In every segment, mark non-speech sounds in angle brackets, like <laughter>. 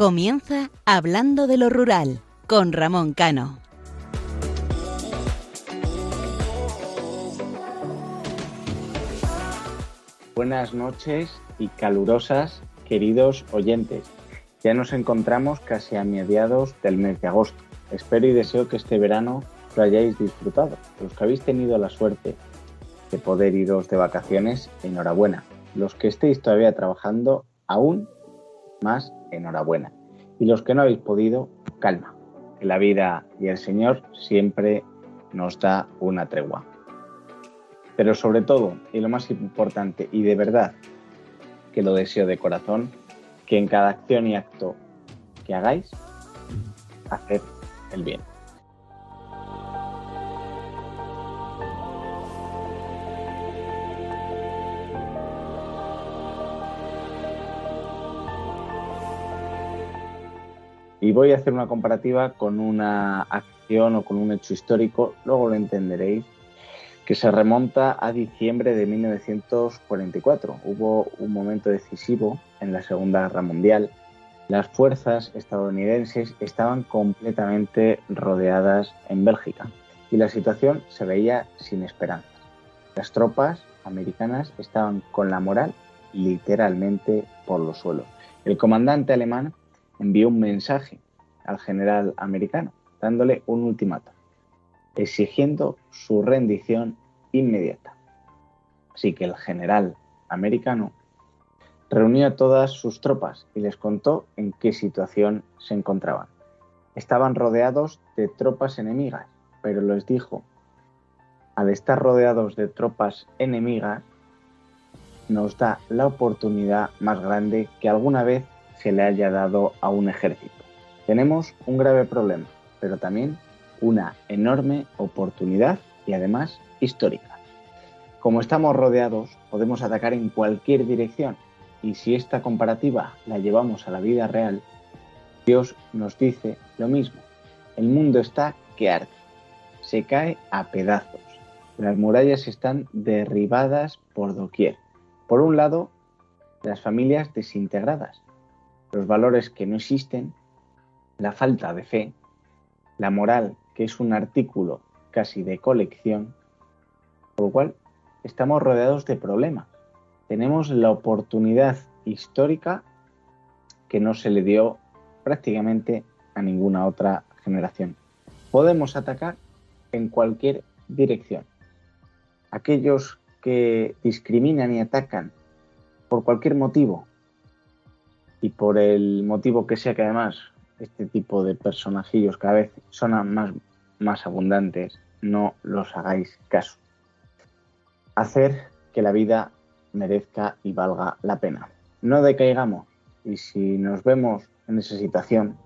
Comienza Hablando de lo Rural con Ramón Cano. Buenas noches y calurosas, queridos oyentes. Ya nos encontramos casi a mediados del mes de agosto. Espero y deseo que este verano lo hayáis disfrutado. Los que habéis tenido la suerte de poder iros de vacaciones, enhorabuena. Los que estéis todavía trabajando, aún más enhorabuena. Y los que no habéis podido, calma. Que la vida y el Señor siempre nos da una tregua. Pero sobre todo, y lo más importante, y de verdad, que lo deseo de corazón, que en cada acción y acto que hagáis, hacer el bien. Y voy a hacer una comparativa con una acción o con un hecho histórico, luego lo entenderéis, que se remonta a diciembre de 1944. Hubo un momento decisivo en la Segunda Guerra Mundial. Las fuerzas estadounidenses estaban completamente rodeadas en Bélgica y la situación se veía sin esperanza. Las tropas americanas estaban con la moral literalmente por los suelos. El comandante alemán envió un mensaje al general americano, dándole un ultimátum, exigiendo su rendición inmediata. Así que el general americano reunió a todas sus tropas y les contó en qué situación se encontraban. Estaban rodeados de tropas enemigas, pero les dijo, al estar rodeados de tropas enemigas, nos da la oportunidad más grande que alguna vez se le haya dado a un ejército. Tenemos un grave problema, pero también una enorme oportunidad y además histórica. Como estamos rodeados, podemos atacar en cualquier dirección y si esta comparativa la llevamos a la vida real, Dios nos dice lo mismo. El mundo está que arde, se cae a pedazos. Las murallas están derribadas por doquier. Por un lado, las familias desintegradas, los valores que no existen, la falta de fe, la moral, que es un artículo casi de colección, por lo cual estamos rodeados de problemas. Tenemos la oportunidad histórica que no se le dio prácticamente a ninguna otra generación. Podemos atacar en cualquier dirección. Aquellos que discriminan y atacan por cualquier motivo, y por el motivo que sea que además este tipo de personajillos cada vez son más, más abundantes, no los hagáis caso. Hacer que la vida merezca y valga la pena. No decaigamos y si nos vemos en esa situación,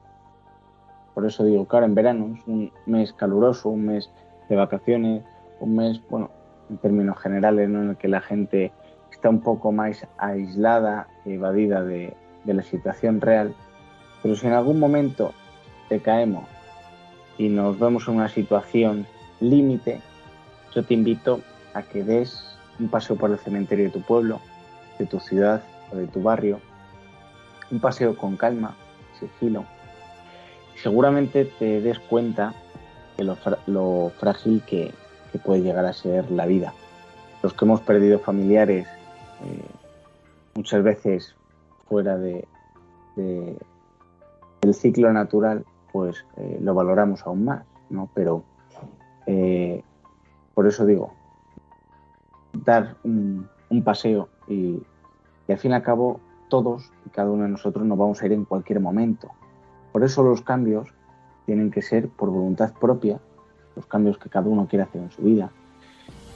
por eso digo que ahora en verano es un mes caluroso, un mes de vacaciones, un mes, bueno, en términos generales, en el que la gente está un poco más aislada, evadida de, de la situación real, pero si en algún momento te caemos y nos vemos en una situación límite, yo te invito a que des un paseo por el cementerio de tu pueblo, de tu ciudad o de tu barrio, un paseo con calma, sigilo, seguramente te des cuenta de lo, frágil que, puede llegar a ser la vida. Los que hemos perdido familiares eh, muchas veces fuera de, del ciclo natural, pues eh, lo valoramos aún más, ¿no? Pero eh, por eso digo, dar un, paseo y, y, al fin y al cabo todos y cada uno de nosotros nos vamos a ir en cualquier momento. Por eso los cambios tienen que ser por voluntad propia, los cambios que cada uno quiere hacer en su vida.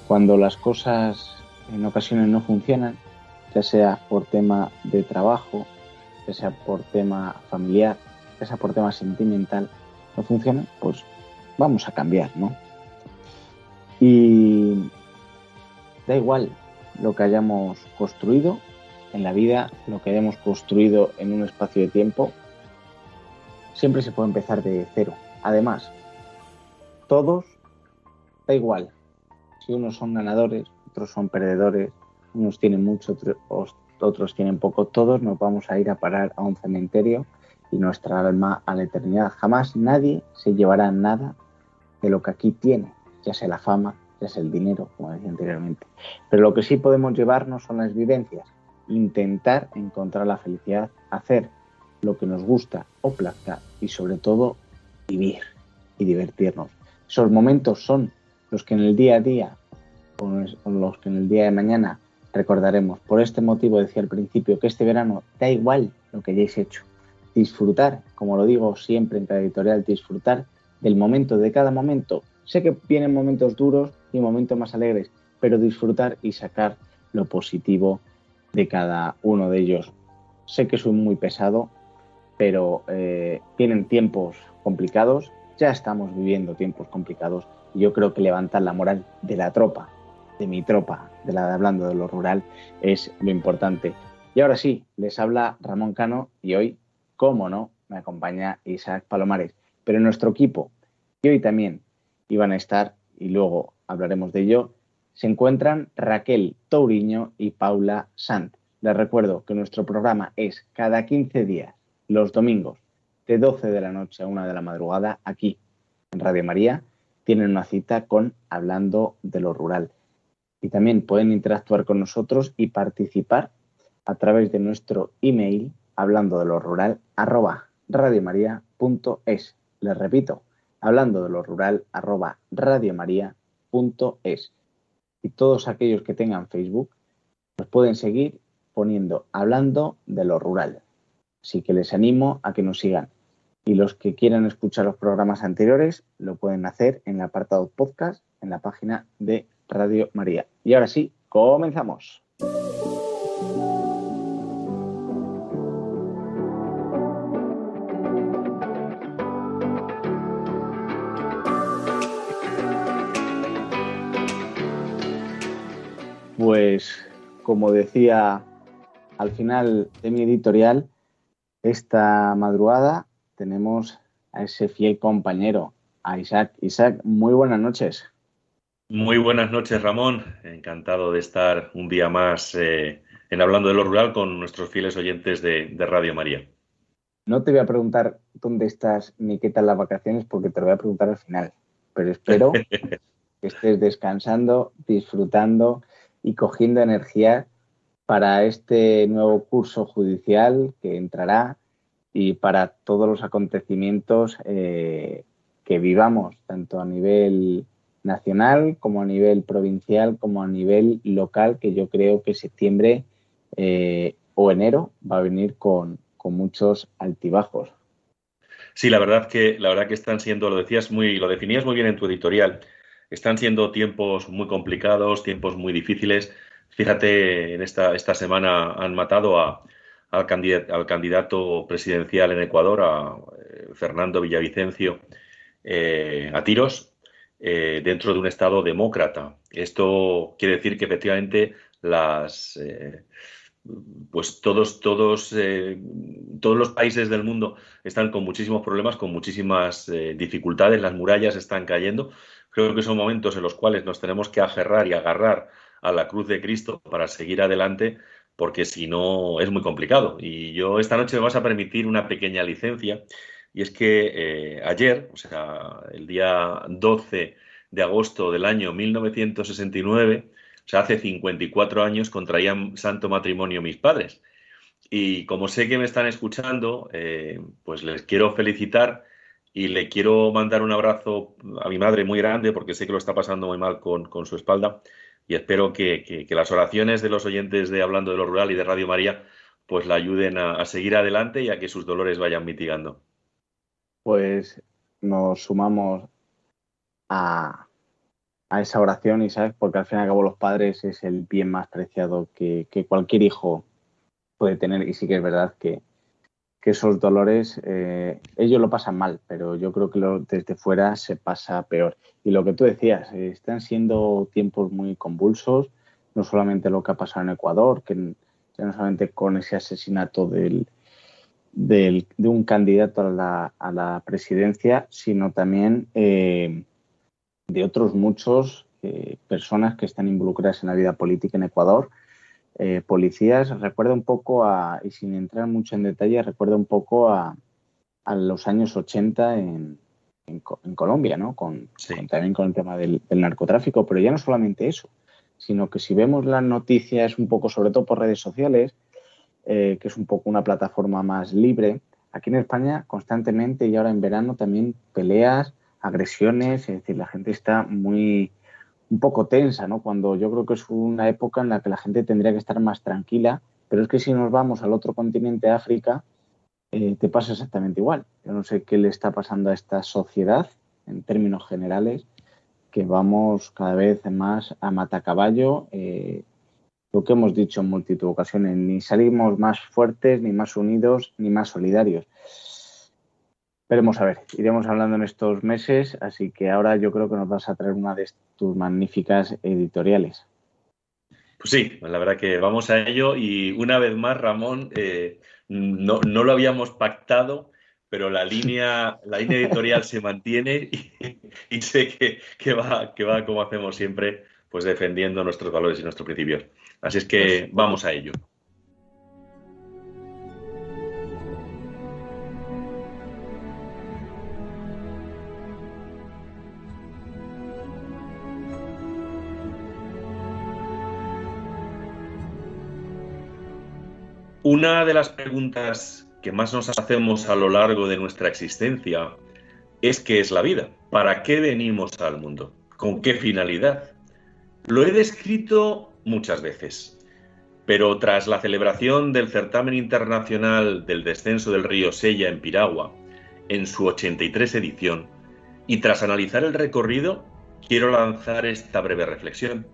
Cuando las cosas en ocasiones no funcionan, ya sea por tema de trabajo, ya sea por tema familiar, ya sea por tema sentimental, no funciona, pues vamos a cambiar, ¿no? Y da igual lo que hayamos construido en la vida, lo que hayamos construido en un espacio de tiempo, siempre se puede empezar de cero. Además, todos, da igual, si unos son ganadores, otros son perdedores, unos tienen mucho, otros, otros tienen poco, todos nos vamos a ir a parar a un cementerio y nuestra alma a la eternidad. Jamás nadie se llevará nada de lo que aquí tiene, ya sea la fama, ya sea el dinero, como decía anteriormente. Pero lo que sí podemos llevarnos son las vivencias, intentar encontrar la felicidad, hacer lo que nos gusta o plazca y sobre todo vivir y divertirnos. Esos momentos son los que en el día a día o los que en el día de mañana recordaremos. Por este motivo decía al principio que este verano da igual lo que hayáis hecho. Disfrutar, como lo digo siempre en cada editorial, disfrutar del momento, de cada momento. Sé que vienen momentos duros y momentos más alegres, pero disfrutar y sacar lo positivo de cada uno de ellos. Sé que soy muy pesado, pero eh, vienen tiempos complicados, ya estamos viviendo tiempos complicados y yo creo que levantar la moral de la tropa, de mi tropa, de la hablando de lo rural, es lo importante. Y ahora sí, les habla Ramón Cano y hoy, cómo no, me acompaña Isaac Palomares. Pero nuestro equipo, y hoy también iban a estar, y luego hablaremos de ello, se encuentran Raquel Touriño y Paula Sant. Les recuerdo que nuestro programa es cada 15 días, los domingos, de 12 de la noche a 1 de la madrugada, aquí en Radio María. Tienen una cita con Hablando de lo Rural y también pueden interactuar con nosotros y participar a través de nuestro email hablando de lo rural arroba radiomaria.es. Les repito, hablando de lo rural arroba radiomaria.es. Y todos aquellos que tengan Facebook nos pueden seguir poniendo hablando de lo rural. Así que les animo a que nos sigan. Y los que quieran escuchar los programas anteriores lo pueden hacer en el apartado podcast en la página de Radio María. Y ahora sí, comenzamos. Pues como decía al final de mi editorial, esta madrugada tenemos a ese fiel compañero, a Isaac. Isaac, muy buenas noches. Muy buenas noches, Ramón. Encantado de estar un día más eh, en Hablando de lo Rural con nuestros fieles oyentes de, Radio María. No te voy a preguntar dónde estás ni qué tal las vacaciones, porque te lo voy a preguntar al final. Pero espero <laughs> que estés descansando, disfrutando y cogiendo energía para este nuevo curso judicial que entrará y para todos los acontecimientos eh, que vivamos, tanto a nivel nacional, como a nivel provincial, como a nivel local, que yo creo que septiembre eh, o enero va a venir con, muchos altibajos. Sí, la verdad que la verdad que están siendo, lo decías muy, lo definías muy bien en tu editorial. Están siendo tiempos muy complicados, tiempos muy difíciles. Fíjate, en esta, esta semana han matado a, al, candidato, al candidato presidencial en Ecuador, a eh, Fernando Villavicencio, eh, a tiros, eh, dentro de un Estado demócrata. Esto quiere decir que efectivamente las eh, pues todos, todos, eh, todos los países del mundo están con muchísimos problemas, con muchísimas dificultades, las murallas están cayendo. Creo que son momentos en los cuales nos tenemos que aferrar y agarrar a la cruz de Cristo para seguir adelante, porque si no es muy complicado. Y yo esta noche me vas a permitir una pequeña licencia y es que eh, ayer, o sea, el día 12 de agosto del año 1969, o sea, hace 54 años, contraían santo matrimonio mis padres. Y como sé que me están escuchando, eh, pues les quiero felicitar y le quiero mandar un abrazo a mi madre muy grande porque sé que lo está pasando muy mal con, su espalda y espero que, las oraciones de los oyentes de Hablando de lo Rural y de Radio María pues la ayuden a seguir adelante y a que sus dolores vayan mitigando pues nos sumamos a, esa oración, Isaac, porque al fin y al cabo los padres es el bien más preciado que, cualquier hijo puede tener. Y sí que es verdad que, esos dolores, eh, ellos lo pasan mal, pero yo creo que desde fuera se pasa peor. Y lo que tú decías, están siendo tiempos muy convulsos, no solamente lo que ha pasado en Ecuador, que no solamente con ese asesinato del, de un candidato a la, a la presidencia, sino también eh, de otros muchos eh, personas que están involucradas en la vida política en Ecuador. Eh, policías, recuerda un poco a, y sin entrar mucho en detalle, recuerda un poco a, a los años 80 en, Colombia, ¿no? Con, también con el tema del, narcotráfico, pero ya no solamente eso, sino que si vemos las noticias un poco, sobre todo por redes sociales, eh, que es un poco una plataforma más libre, aquí en España constantemente y ahora en verano también peleas, agresiones, es decir, la gente está muy un poco tensa, ¿no? Cuando yo creo que es una época en la que la gente tendría que estar más tranquila, pero es que si nos vamos al otro continente, África, eh, te pasa exactamente igual. Yo no sé qué le está pasando a esta sociedad en términos generales, que vamos cada vez más a matacaballo. Eh, lo que hemos dicho en multitud de ocasiones, ni salimos más fuertes, ni más unidos, ni más solidarios. Veremos a ver, iremos hablando en estos meses, así que ahora yo creo que nos vas a traer una de tus magníficas editoriales. Pues sí, la verdad que vamos a ello y una vez más, Ramón, eh, no, lo habíamos pactado, pero la línea, la línea editorial se mantiene y, sé que, que, va, que va como hacemos siempre, pues defendiendo nuestros valores y nuestros principios. Así es que vamos a ello. Una de las preguntas que más nos hacemos a lo largo de nuestra existencia es qué es la vida, para qué venimos al mundo, con qué finalidad. Lo he descrito muchas veces, pero tras la celebración del certamen internacional del descenso del río Sella en Piragua, en su 83 edición, y tras analizar el recorrido, quiero lanzar esta breve reflexión.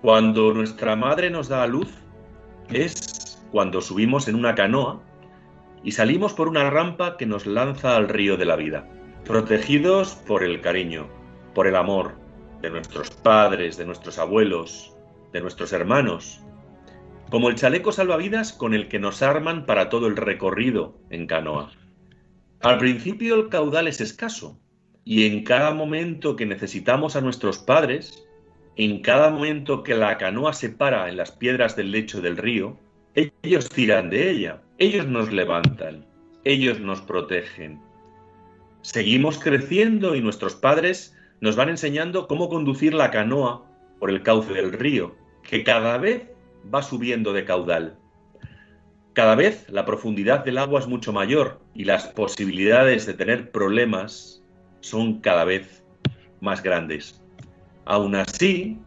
Cuando nuestra madre nos da a luz, es cuando subimos en una canoa y salimos por una rampa que nos lanza al río de la vida, protegidos por el cariño, por el amor de nuestros padres, de nuestros abuelos, de nuestros hermanos, como el chaleco salvavidas con el que nos arman para todo el recorrido en canoa. Al principio el caudal es escaso y en cada momento que necesitamos a nuestros padres, en cada momento que la canoa se para en las piedras del lecho del río, ellos tiran de ella, ellos nos levantan, ellos nos protegen. Seguimos creciendo y nuestros padres nos van enseñando cómo conducir la canoa por el cauce del río, que cada vez va subiendo de caudal. Cada vez la profundidad del agua es mucho mayor y las posibilidades de tener problemas son cada vez más grandes. Aún así,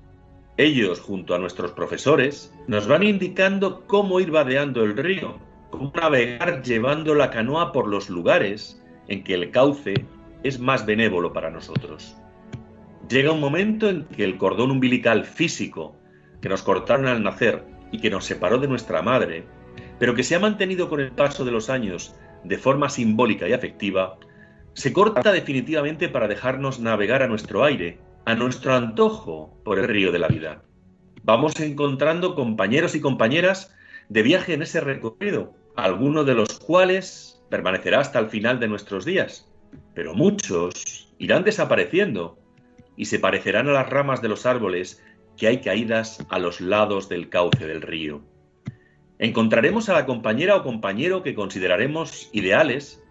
ellos, junto a nuestros profesores, nos van indicando cómo ir vadeando el río, cómo navegar llevando la canoa por los lugares en que el cauce es más benévolo para nosotros. Llega un momento en que el cordón umbilical físico que nos cortaron al nacer y que nos separó de nuestra madre, pero que se ha mantenido con el paso de los años de forma simbólica y afectiva, se corta definitivamente para dejarnos navegar a nuestro aire a nuestro antojo por el río de la vida. Vamos encontrando compañeros y compañeras de viaje en ese recorrido, alguno de los cuales permanecerá hasta el final de nuestros días, pero muchos irán desapareciendo y se parecerán a las ramas de los árboles que hay caídas a los lados del cauce del río. Encontraremos a la compañera o compañero que consideraremos ideales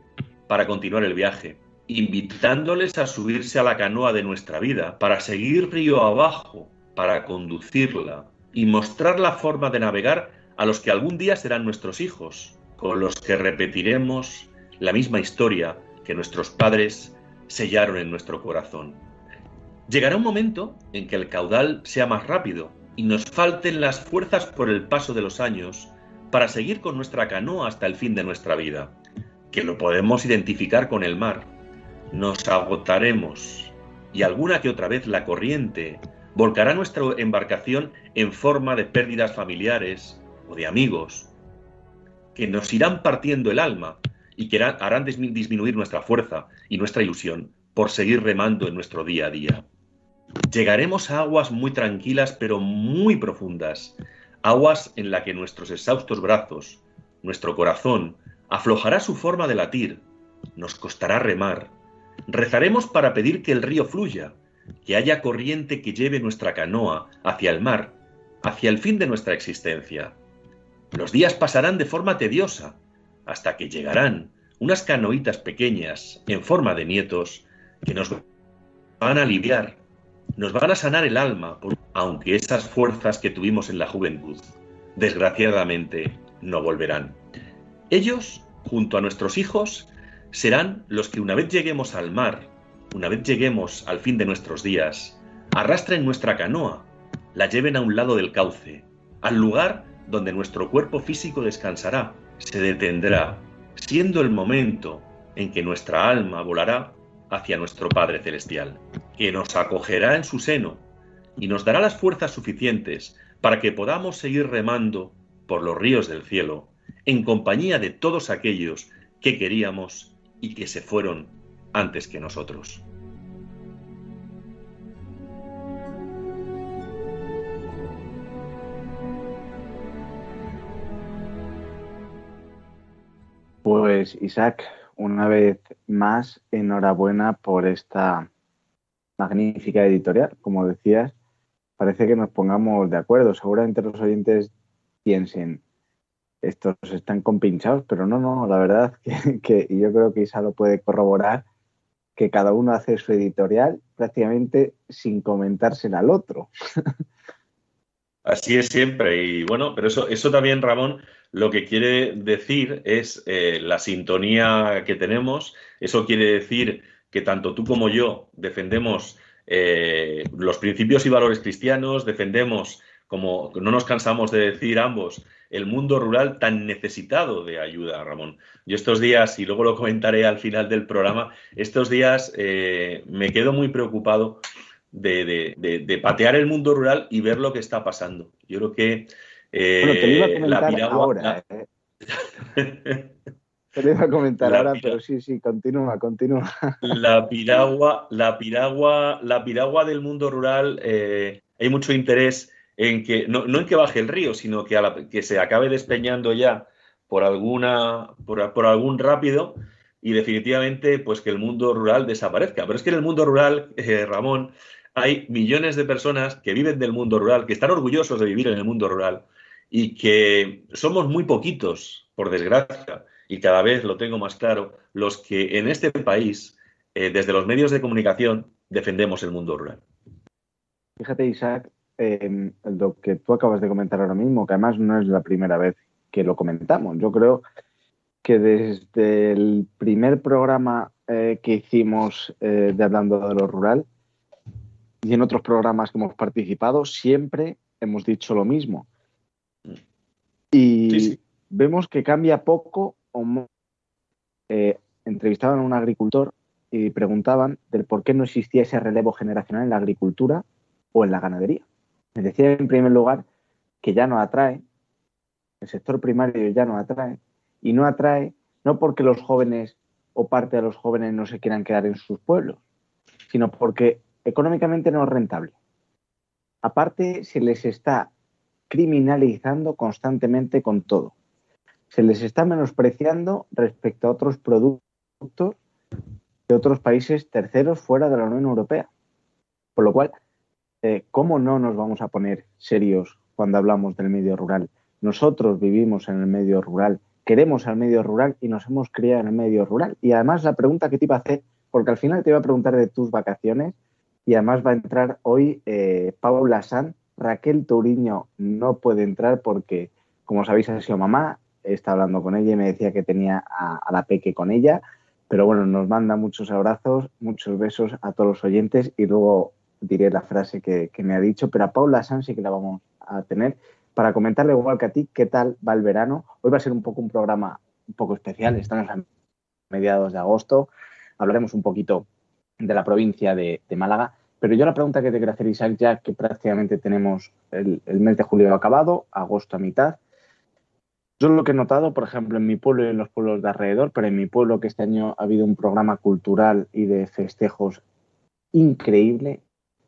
para continuar el viaje invitándoles a subirse a la canoa de nuestra vida para seguir río abajo, para conducirla y mostrar la forma de navegar a los que algún día serán nuestros hijos, con los que repetiremos la misma historia que nuestros padres sellaron en nuestro corazón. Llegará un momento en que el caudal sea más rápido y nos falten las fuerzas por el paso de los años para seguir con nuestra canoa hasta el fin de nuestra vida, que lo podemos identificar con el mar, nos agotaremos y alguna que otra vez la corriente volcará nuestra embarcación en forma de pérdidas familiares o de amigos, que nos irán partiendo el alma y que harán disminuir nuestra fuerza y nuestra ilusión por seguir remando en nuestro día a día. Llegaremos a aguas muy tranquilas pero muy profundas, aguas en la que nuestros exhaustos brazos, nuestro corazón, aflojará su forma de latir, nos costará remar, Rezaremos para pedir que el río fluya, que haya corriente que lleve nuestra canoa hacia el mar, hacia el fin de nuestra existencia. Los días pasarán de forma tediosa, hasta que llegarán unas canoitas pequeñas en forma de nietos que nos van a aliviar, nos van a sanar el alma, aunque esas fuerzas que tuvimos en la juventud, desgraciadamente, no volverán. Ellos, junto a nuestros hijos, serán los que una vez lleguemos al mar, una vez lleguemos al fin de nuestros días, arrastren nuestra canoa, la lleven a un lado del cauce, al lugar donde nuestro cuerpo físico descansará, se detendrá, siendo el momento en que nuestra alma volará hacia nuestro Padre Celestial, que nos acogerá en su seno y nos dará las fuerzas suficientes para que podamos seguir remando por los ríos del cielo en compañía de todos aquellos que queríamos y que se fueron antes que nosotros. Pues Isaac, una vez más, enhorabuena por esta magnífica editorial. Como decías, parece que nos pongamos de acuerdo. Seguramente los oyentes piensen, estos están compinchados, pero no, no, la verdad <laughs> que, yo creo que Isa lo puede corroborar, que cada uno hace su editorial prácticamente sin comentársela al otro. <laughs> Así es siempre. Y bueno, pero eso, eso también, Ramón, lo que quiere decir es eh, la sintonía que tenemos. Eso quiere decir que tanto tú como yo defendemos eh, los principios y valores cristianos, defendemos, como no nos cansamos de decir ambos, el mundo rural tan necesitado de ayuda, Ramón. Yo estos días, y luego lo comentaré al final del programa, estos días eh, me quedo muy preocupado de, patear el mundo rural y ver lo que está pasando. Yo creo que eh, la piragua. Ahora. <laughs> te lo iba a comentar ahora, pero sí, sí, continúa, continúa. La piragua, la piragua, la piragua del mundo rural, eh, hay mucho interés en que, no, en que baje el río, sino que, que se acabe despeñando ya por alguna, por, por algún rápido y definitivamente pues que el mundo rural desaparezca. Pero es que en el mundo rural, Ramón, hay millones de personas que viven del mundo rural, que están orgullosos de vivir en el mundo rural y que somos muy poquitos, por desgracia, y cada vez lo tengo más claro, los que en este país, eh, desde los medios de comunicación, defendemos el mundo rural. Fíjate, Isaac, eh, lo que tú acabas de comentar ahora mismo, que además no es la primera vez que lo comentamos. Yo creo que desde el primer programa eh, que hicimos de Hablando de lo Rural, y en otros programas que hemos participado, siempre hemos dicho lo mismo. Y vemos que cambia poco eh, entrevistaban a un agricultor y preguntaban del por qué no existía ese relevo generacional en la agricultura o en la ganadería. Me decía en primer lugar que ya no atrae, el sector primario ya no atrae, y no atrae no porque los jóvenes o parte de los jóvenes no se quieran quedar en sus pueblos, sino porque económicamente no es rentable. Aparte, se les está criminalizando constantemente con todo. Se les está menospreciando respecto a otros productos de otros países terceros fuera de la Unión Europea. Por lo cual, eh, ¿cómo no nos vamos a poner serios cuando hablamos del medio rural? Nosotros vivimos en el medio rural, queremos al medio rural y nos hemos criado en el medio rural. Y además la pregunta que te iba a hacer, porque al final te iba a preguntar de tus vacaciones, y además va a entrar hoy eh, Paula San. Raquel Touriño no puede entrar porque, como sabéis, ha sido mamá. Está hablando con ella y me decía que tenía a, la peque con ella. Pero bueno, nos manda muchos abrazos, muchos besos a todos los oyentes y luego diré la frase que, me ha dicho. Pero a Paula San sí que la vamos a tener para comentarle igual que a ti qué tal va el verano. Hoy va a ser un poco un programa un poco especial. Estamos a mediados de agosto. Hablaremos un poquito de la provincia de, Málaga. Pero yo la pregunta que te quiero hacer, Isaac, ya que prácticamente tenemos el, mes de julio acabado, agosto a mitad, yo lo que he notado, por ejemplo, en mi pueblo y en los pueblos de alrededor, pero en mi pueblo que este año ha habido un programa cultural y de festejos increíble,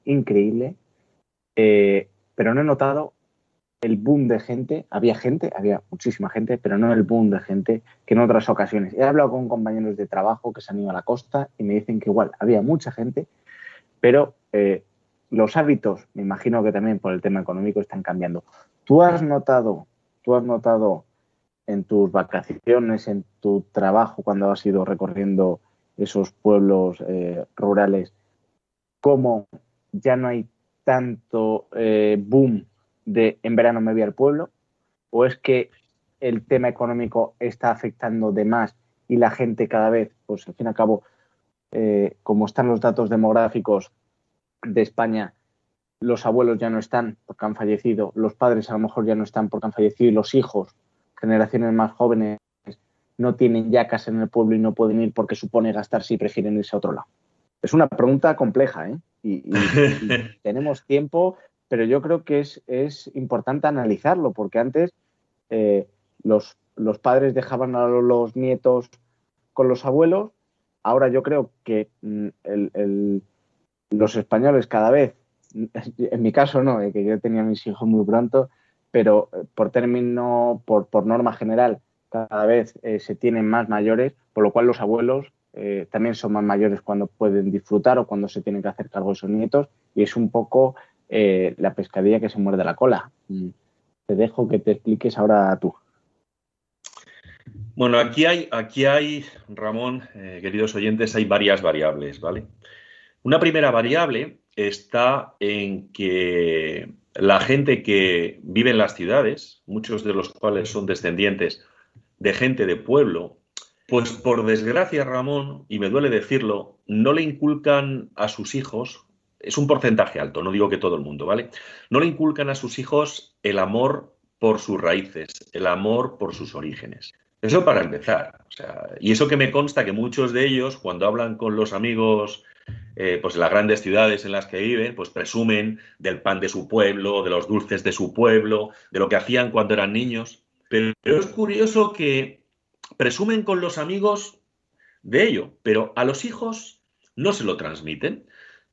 increíble, eh, pero no he notado el boom de gente, había gente, había muchísima gente, pero no el boom de gente que en otras ocasiones. He hablado con compañeros de trabajo que se han ido a la costa y me dicen que igual había mucha gente, pero eh, los hábitos, me imagino que también por el tema económico, están cambiando. ¿Tú has notado, tú has notado en tus vacaciones, en tu trabajo, cuando has ido recorriendo esos pueblos eh, rurales, cómo ya no hay tanto eh, boom de en verano me voy al pueblo? ¿O es que el tema económico está afectando de más y la gente cada vez, pues al fin y al cabo, eh, como están los datos demográficos de España, los abuelos ya no están porque han fallecido, los padres a lo mejor ya no están porque han fallecido y los hijos, generaciones más jóvenes, no tienen ya casa en el pueblo y no pueden ir porque supone gastar si prefieren irse a otro lado. Es una pregunta compleja, ¿eh? Y, <laughs> tenemos tiempo, pero yo creo que es, importante analizarlo, porque antes eh, los, los padres dejaban a los nietos con los abuelos, ahora yo creo que mm, los españoles cada vez en mi caso no, que yo tenía mis hijos muy pronto, pero eh, por término, por, por norma general, cada vez eh, se tienen más mayores, por lo cual los abuelos eh, también son más mayores cuando pueden disfrutar o cuando se tienen que hacer cargo de sus nietos, y es un poco la pescadilla que se muerde la cola. Mm. Te dejo que te expliques ahora tú. Bueno, aquí hay, aquí hay, Ramón, queridos oyentes, hay varias variables, ¿vale? Una primera variable está en que la gente que vive en las ciudades, muchos de los cuales son descendientes de gente de pueblo, pues por desgracia, Ramón, y me duele decirlo, no le inculcan a sus hijos, es un porcentaje alto, no digo que todo el mundo, ¿vale? No le inculcan a sus hijos el amor por sus raíces, el amor por sus orígenes. Eso para empezar. y eso que me consta que muchos de ellos, cuando hablan con los amigos eh, pues en las grandes ciudades en las que viven, pues presumen del pan de su pueblo, de los dulces de su pueblo, de lo que hacían cuando eran niños. Pero, es curioso que presumen con los amigos de ello, pero a los hijos no se lo transmiten.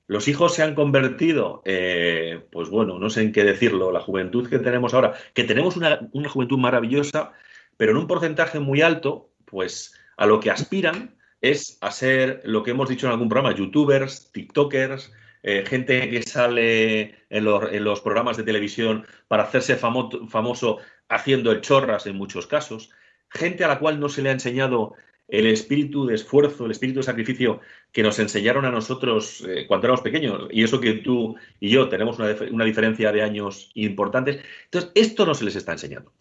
Los hijos se han convertido, eh, pues bueno, no sé en qué decirlo, la juventud que tenemos ahora, que tenemos una, una juventud maravillosa, pero en un porcentaje muy alto, pues a lo que aspiran es a ser lo que hemos dicho en algún programa, youtubers, tiktokers, eh, gente que sale en los, programas de televisión para hacerse famoso haciendo el chorras en muchos casos, gente a la cual no se le ha enseñado el espíritu de esfuerzo, el espíritu de sacrificio que nos enseñaron a nosotros eh, cuando éramos pequeños, y eso que tú y yo tenemos una, diferencia de años importantes. Entonces, esto no se les está enseñando.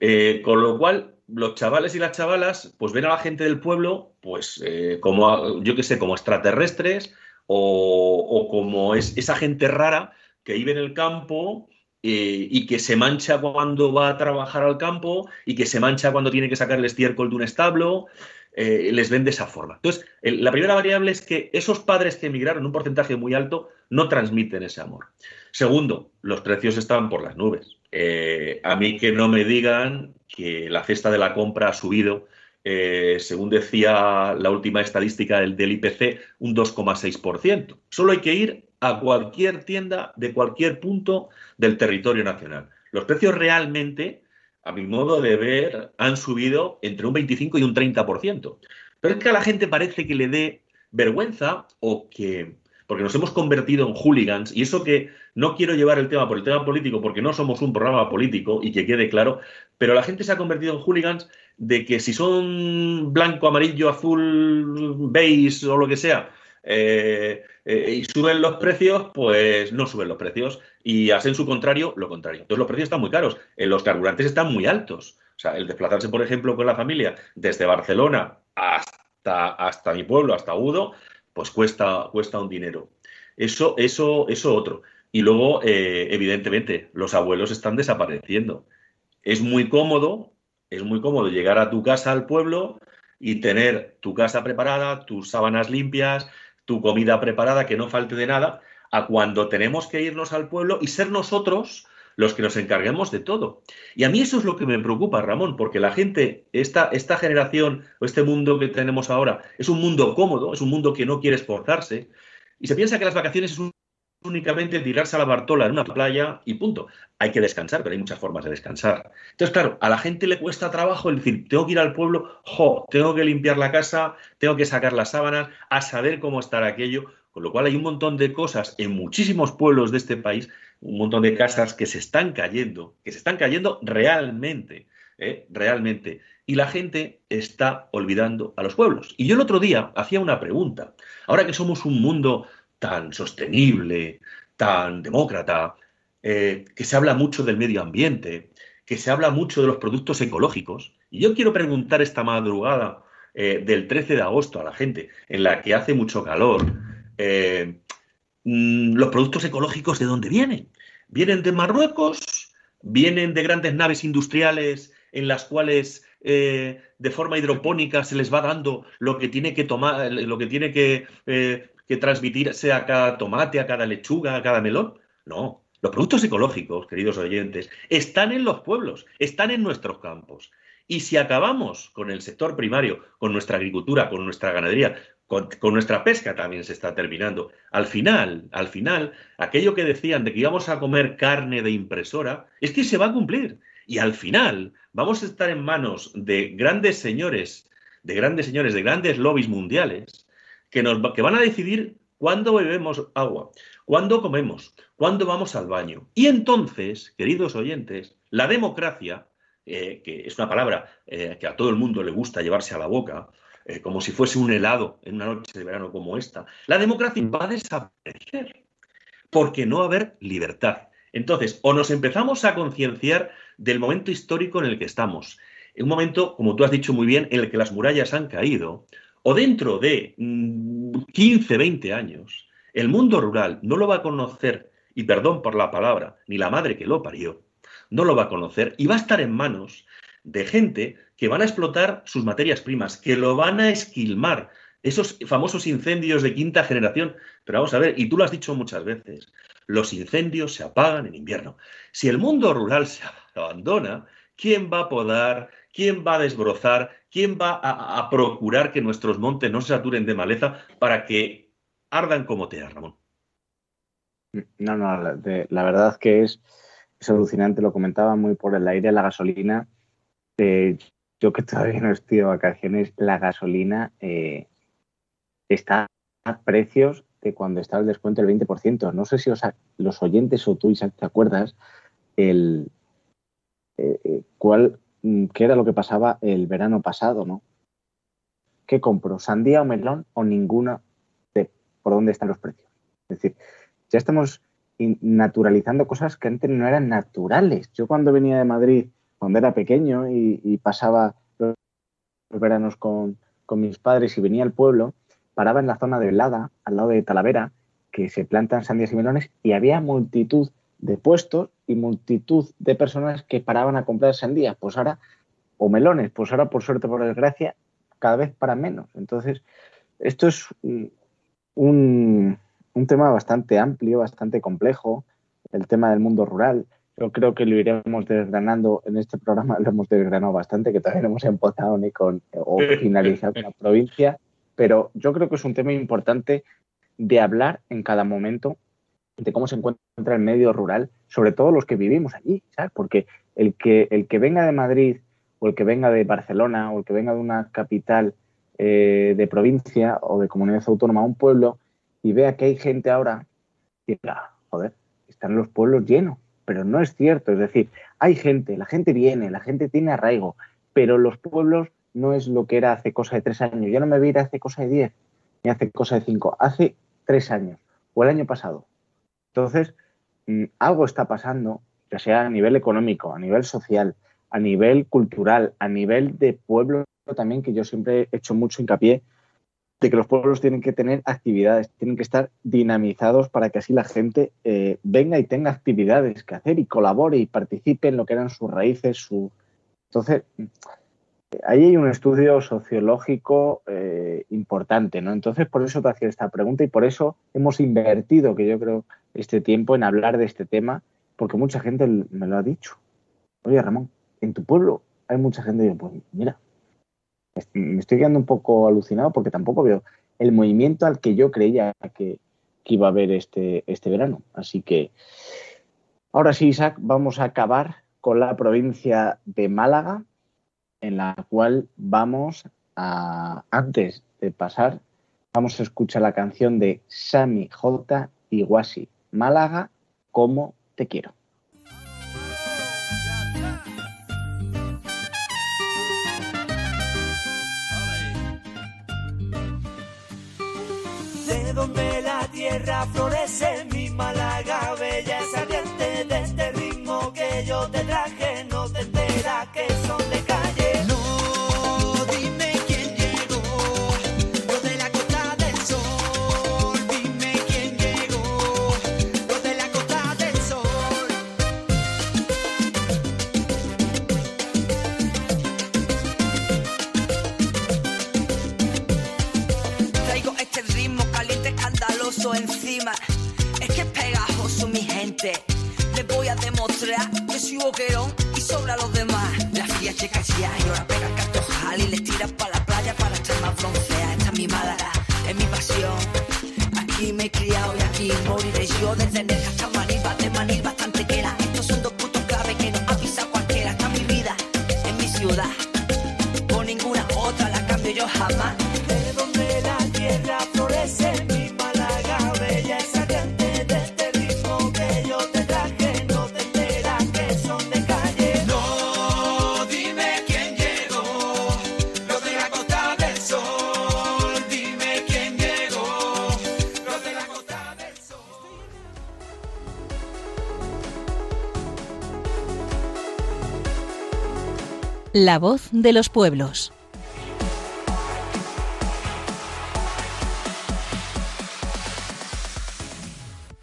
Eh, con lo cual, los chavales y las chavalas, pues ven a la gente del pueblo, pues eh, como, yo qué sé, como extraterrestres o, como es esa gente rara que vive en el campo eh, y que se mancha cuando va a trabajar al campo y que se mancha cuando tiene que sacar el estiércol de un establo. Eh, les ven de esa forma. Entonces, la primera variable es que esos padres que emigraron, un porcentaje muy alto, no transmiten ese amor. Segundo, los precios están por las nubes. a mí que no me digan que la cesta de la compra ha subido, eh, según decía la última estadística del IPC, un 2,6%. Solo hay que ir a cualquier tienda de cualquier punto del territorio nacional. Los precios realmente, a mi modo de ver, han subido entre un 25 y un 30%. Pero es que a la gente parece que le dé vergüenza o que porque nos hemos convertido en hooligans, y eso que no quiero llevar el tema por el tema político, porque no somos un programa político, y que quede claro, pero la gente se ha convertido en hooligans de que si son blanco, amarillo, azul, beige o lo que sea, eh, eh, y suben los precios, pues no suben los precios, y hacen su contrario, lo contrario. Entonces los precios están muy caros, eh, los carburantes están muy altos. O sea, el desplazarse, por ejemplo, con la familia desde Barcelona hasta, hasta mi pueblo, hasta Udo, pues cuesta, cuesta un dinero. Eso, eso, eso otro. Y luego, eh, evidentemente, los abuelos están desapareciendo. Es muy cómodo, es muy cómodo llegar a tu casa al pueblo y tener tu casa preparada, tus sábanas limpias, tu comida preparada, que no falte de nada, a cuando tenemos que irnos al pueblo y ser nosotros los que nos encarguemos de todo. Y a mí eso es lo que me preocupa, Ramón, porque la gente, esta, esta generación o este mundo que tenemos ahora, es un mundo cómodo, es un mundo que no quiere esforzarse, y se piensa que las vacaciones es únicamente tirarse a la Bartola en una playa y punto. Hay que descansar, pero hay muchas formas de descansar. Entonces, claro, a la gente le cuesta trabajo el decir, tengo que ir al pueblo, jo, tengo que limpiar la casa, tengo que sacar las sábanas, a saber cómo estar aquello. Con lo cual hay un montón de cosas en muchísimos pueblos de este país, un montón de casas que se están cayendo, que se están cayendo realmente. ¿eh? realmente. Y la gente está olvidando a los pueblos. Y yo el otro día hacía una pregunta. Ahora que somos un mundo tan sostenible, tan demócrata, eh, que se habla mucho del medio ambiente, que se habla mucho de los productos ecológicos, y yo quiero preguntar esta madrugada eh, del 13 de agosto a la gente, en la que hace mucho calor, mm, ¿los productos ecológicos de dónde vienen? ¿Vienen de Marruecos? ¿Vienen de grandes naves industriales en las cuales eh, de forma hidropónica se les va dando lo que tiene que tomar, lo que tiene que, eh, que transmitirse a cada tomate, a cada lechuga, a cada melón. No, los productos ecológicos, queridos oyentes, están en los pueblos, están en nuestros campos. Y si acabamos con el sector primario, con nuestra agricultura, con nuestra ganadería, con, nuestra pesca también se está terminando. Al final, al final, aquello que decían de que íbamos a comer carne de impresora, es que se va a cumplir. Y al final vamos a estar en manos de grandes señores, de grandes señores, de grandes lobbies mundiales, que, nos, que van a decidir cuándo bebemos agua, cuándo comemos, cuándo vamos al baño. Y entonces, queridos oyentes, la democracia, eh, que es una palabra eh, que a todo el mundo le gusta llevarse a la boca, eh, como si fuese un helado en una noche de verano como esta, la democracia va a desaparecer porque no va a haber libertad. Entonces, o nos empezamos a concienciar del momento histórico en el que estamos. En un momento, como tú has dicho muy bien, en el que las murallas han caído, o dentro de 15, mm, 20 años, el mundo rural no lo va a conocer, y perdón por la palabra, ni la madre que lo parió, no lo va a conocer y va a estar en manos de gente que van a explotar sus materias primas, que lo van a esquilmar, esos famosos incendios de quinta generación. Pero vamos a ver, y tú lo has dicho muchas veces, los incendios se apagan en invierno. Si el mundo rural se abandona, ¿quién va a podar? ¿Quién va a desbrozar? ¿Quién va a, procurar que nuestros montes no se saturen de maleza para que ardan como te Ramón? No, no, la, verdad que es, alucinante, lo comentaba muy por el aire, la gasolina. Eh, yo que todavía no estoy de vacaciones, la gasolina eh, está a precios de cuando está el descuento del 20%. No sé si los oyentes o tú, Isaac, te acuerdas el, eh, cuál, mm, qué era lo que pasaba el verano pasado, ¿no? ¿Qué compro? ¿Sandía o melón o ninguna de por dónde están los precios? Es decir, ya estamos naturalizando cosas que antes no eran naturales. Yo cuando venía de Madrid, cuando era pequeño y, pasaba los veranos con, mis padres y venía al pueblo, paraba en la zona de Velada, al lado de Talavera, que se plantan sandías y melones, y había multitud de puestos y multitud de personas que paraban a comprar sandías, pues ahora, o melones, pues ahora por suerte, por desgracia, cada vez para menos. Entonces, esto es un tema bastante amplio, bastante complejo, el tema del mundo rural. Yo creo que lo iremos desgranando en este programa, lo hemos desgranado bastante, que todavía no hemos empezado ni con o finalizado con la provincia pero yo creo que es un tema importante de hablar en cada momento de cómo se encuentra el medio rural, sobre todo los que vivimos allí, ¿sabes? Porque el que, el que venga de Madrid o el que venga de Barcelona o el que venga de una capital eh, de provincia o de comunidad autónoma, un pueblo, y vea que hay gente ahora, y diga, joder, están los pueblos llenos, pero no es cierto, es decir, hay gente, la gente viene, la gente tiene arraigo, pero los pueblos no es lo que era hace cosa de tres años. Yo no me voy a ir hace cosa de diez, ni hace cosa de cinco, hace tres años o el año pasado. Entonces, mm, algo está pasando, ya sea a nivel económico, a nivel social, a nivel cultural, a nivel de pueblo también, que yo siempre he hecho mucho hincapié de que los pueblos tienen que tener actividades, tienen que estar dinamizados para que así la gente eh, venga y tenga actividades que hacer y colabore y participe en lo que eran sus raíces, su... Entonces, ahí hay un estudio sociológico eh, importante, ¿no? Entonces, por eso te hacía esta pregunta y por eso hemos invertido, que yo creo, este tiempo en hablar de este tema, porque mucha gente me lo ha dicho. Oye, Ramón, en tu pueblo hay mucha gente, y yo, pues mira, me estoy quedando un poco alucinado porque tampoco veo el movimiento al que yo creía que, iba a haber este, este verano. Así que, ahora sí, Isaac, vamos a acabar con la provincia de Málaga, en la cual vamos a, antes de pasar, vamos a escuchar la canción de Sami J. Iguasi, Málaga, como te quiero. Tierra florece mi Málaga bella es ardiente de este ritmo que yo te traje, no te enteras que son de a demostrar que soy boquerón y sobra los demás. La fría checa y ahora pega el cartojal y les tira para la playa para estar más broncea. Esta es mi Málaga, es mi pasión. Aquí me he criado y aquí moriré yo desde Nerja hasta Manilva, de Manilva hasta Antequera. Estos son dos puntos clave que no avisa cualquiera. Esta es mi vida, en mi ciudad. Por ninguna otra la cambio yo jamás. La voz de los pueblos.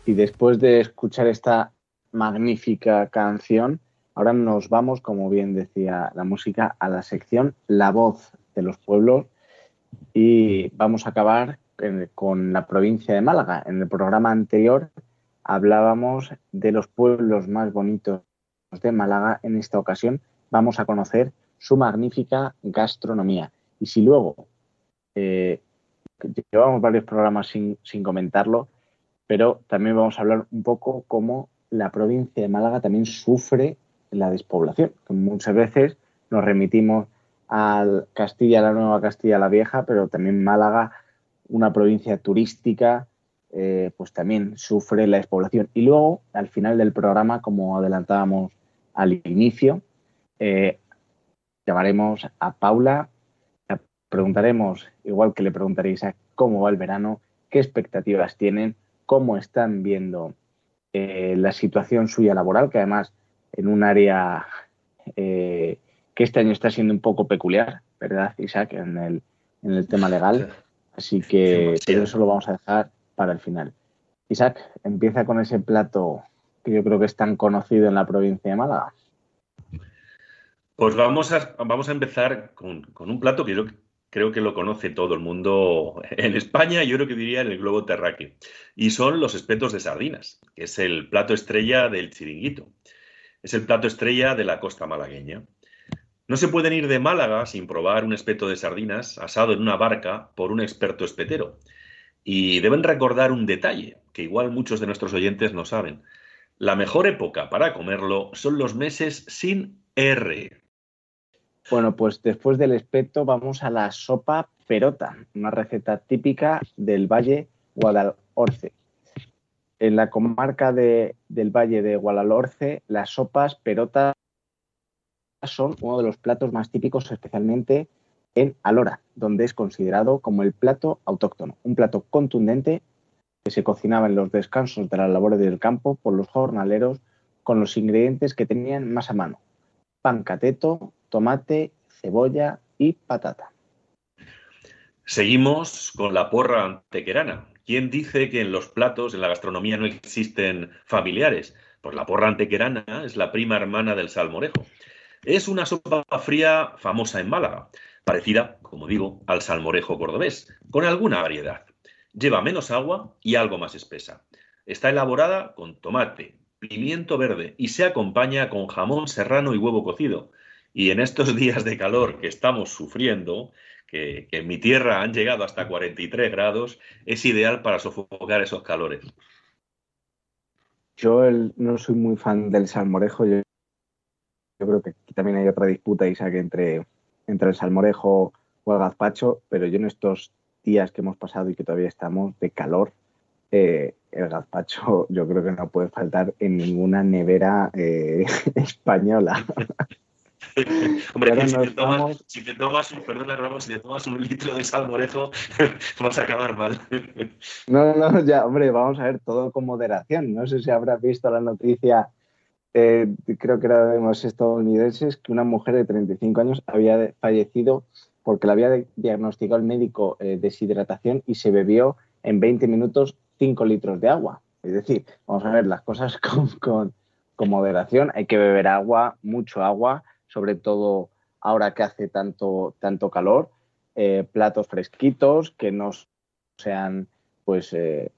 Y después de escuchar esta magnífica canción, ahora nos vamos, como bien decía la música, a la sección La voz de los pueblos y vamos a acabar con la provincia de Málaga. En el programa anterior hablábamos de los pueblos más bonitos de Málaga. En esta ocasión vamos a conocer su magnífica gastronomía. Y si luego eh, llevamos varios programas sin, sin comentarlo, pero también vamos a hablar un poco cómo la provincia de Málaga también sufre la despoblación. Muchas veces nos remitimos al Castilla, la Nueva Castilla, la Vieja, pero también Málaga, una provincia turística, eh, pues también sufre la despoblación. Y luego, al final del programa, como adelantábamos al inicio, eh, llamaremos a Paula, la preguntaremos, igual que le preguntaréis a cómo va el verano, qué expectativas tienen, cómo están viendo eh, la situación suya laboral, que además en un área eh, que este año está siendo un poco peculiar, ¿verdad, Isaac? En el, en el tema legal. Así que pero eso lo vamos a dejar para el final. Isaac, empieza con ese plato que yo creo que es tan conocido en la provincia de Málaga. Pues vamos a, vamos a empezar con, con un plato que yo creo que lo conoce todo el mundo en España, yo creo que diría en el globo terráqueo. Y son los espetos de sardinas, que es el plato estrella del chiringuito. Es el plato estrella de la costa malagueña. No se pueden ir de Málaga sin probar un espeto de sardinas asado en una barca por un experto espetero. Y deben recordar un detalle que igual muchos de nuestros oyentes no saben. La mejor época para comerlo son los meses sin R. Bueno, pues después del espeto vamos a la sopa perota, una receta típica del Valle Guadalhorce. En la comarca de- del Valle de Guadalhorce, las sopas perotas son uno de los platos más típicos, especialmente en Alora, donde es considerado como el plato autóctono, un plato contundente que se cocinaba en los descansos de las labores del campo por los jornaleros con los ingredientes que tenían más a mano, pan cateto, tomate, cebolla y patata. Seguimos con la porra antequerana. ¿Quién dice que en los platos, en la gastronomía, no existen familiares? Pues la porra antequerana es la prima hermana del salmorejo. Es una sopa fría famosa en Málaga, parecida, como digo, al salmorejo cordobés, con alguna variedad. Lleva menos agua y algo más espesa. Está elaborada con tomate, pimiento verde y se acompaña con jamón serrano y huevo cocido. Y en estos días de calor que estamos sufriendo, que, en mi tierra han llegado hasta 43 grados, es ideal para sofocar esos calores. Yo no soy muy fan del salmorejo. Yo, yo creo que aquí también hay otra disputa, Isaac, entre, entre el salmorejo o el gazpacho, pero yo en estos días que hemos pasado y que todavía estamos de calor, eh, el gazpacho yo creo que no puede faltar en ninguna nevera eh, <laughs> española. <laughs> Hombre, si te, tomas, vamos- si te tomas, un- perdona Ramos, si te tomas un litro de salmorejo, <laughs> vas a acabar mal. <laughs> No, no, ya, hombre, vamos a ver todo con moderación. No sé si habrás visto la noticia, eh, creo que era de los estadounidenses, que una mujer de 35 años había fallecido porque le había diagnosticado el médico eh, deshidratación y se bebió en 20 minutos 5 litros de agua. Es decir, vamos a ver las cosas con, con- con moderación. Hay que beber agua, mucho agua, sobre todo ahora que hace tanto, tanto calor. Eh, platos fresquitos que no sean pues eh,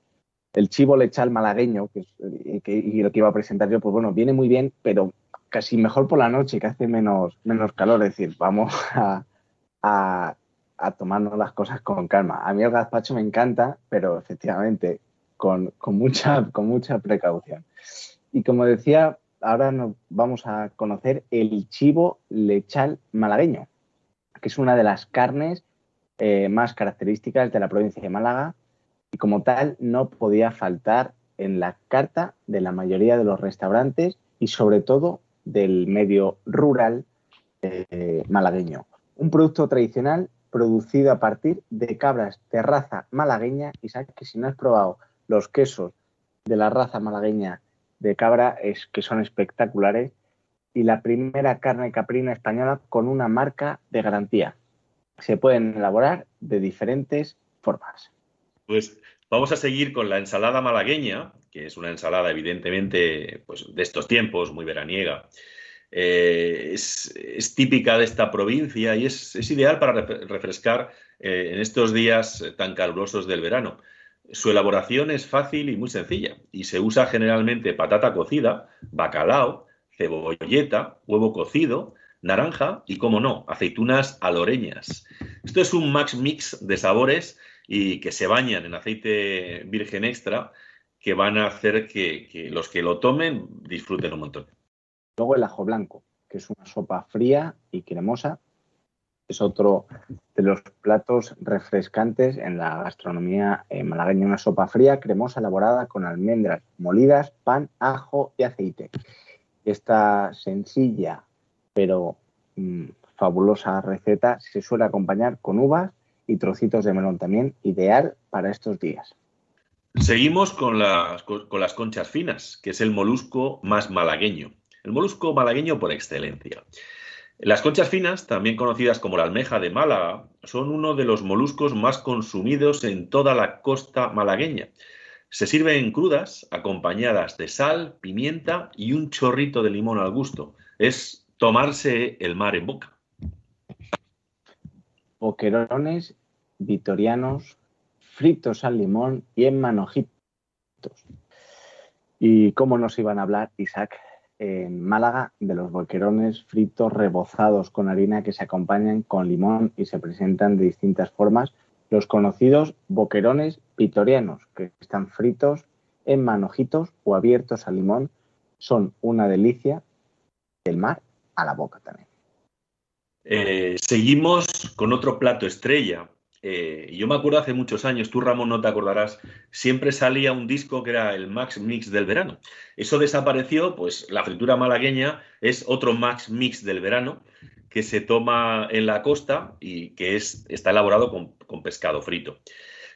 el chivo lechal malagueño, que es, y, lo que iba a presentar yo, pues bueno, viene muy bien, pero casi mejor por la noche, que hace menos, menos calor. Es decir, vamos <laughs> a, a, a tomarnos las cosas con calma. A mí el gazpacho me encanta, pero efectivamente con, con mucha, con mucha precaución. Y como decía, ahora nos vamos a conocer el chivo lechal malagueño, que es una de las carnes eh, más características de la provincia de Málaga y como tal no podía faltar en la carta de la mayoría de los restaurantes y sobre todo del medio rural eh, malagueño. Un producto tradicional producido a partir de cabras de raza malagueña y sabes que si no has probado los quesos de la raza malagueña de cabra es que son espectaculares y la primera carne caprina española con una marca de garantía. Se pueden elaborar de diferentes formas. Pues vamos a seguir con la ensalada malagueña, que es una ensalada evidentemente pues, de estos tiempos, muy veraniega. Eh, es, es típica de esta provincia y es, es ideal para refre- refrescar eh, en estos días tan calurosos del verano. Su elaboración es fácil y muy sencilla y se usa generalmente patata cocida, bacalao, cebolleta, huevo cocido, naranja y, como no, aceitunas aloreñas. Esto es un max mix de sabores y que se bañan en aceite virgen extra que van a hacer que, que los que lo tomen disfruten un montón. Luego el ajo blanco, que es una sopa fría y cremosa. Es otro de los platos refrescantes en la gastronomía eh, malagueña. Una sopa fría, cremosa, elaborada con almendras molidas, pan, ajo y aceite. Esta sencilla pero mm, fabulosa receta se suele acompañar con uvas y trocitos de melón también, ideal para estos días. Seguimos con las, con las conchas finas, que es el molusco más malagueño. El molusco malagueño por excelencia. Las conchas finas, también conocidas como la almeja de Málaga, son uno de los moluscos más consumidos en toda la costa malagueña. Se sirven crudas, acompañadas de sal, pimienta y un chorrito de limón al gusto. Es tomarse el mar en boca. Boquerones vitorianos fritos al limón y en manojitos. Y cómo nos iban a hablar, Isaac, en Málaga, de los boquerones fritos rebozados con harina que se acompañan con limón y se presentan de distintas formas. Los conocidos boquerones vitorianos, que están fritos en manojitos o abiertos al limón, son una delicia del mar a la boca también. Eh, seguimos con otro plato estrella. Eh, yo me acuerdo hace muchos años, tú Ramón no te acordarás, siempre salía un disco que era el Max Mix del verano. Eso desapareció, pues la fritura malagueña es otro Max Mix del verano que se toma en la costa y que es, está elaborado con, con pescado frito.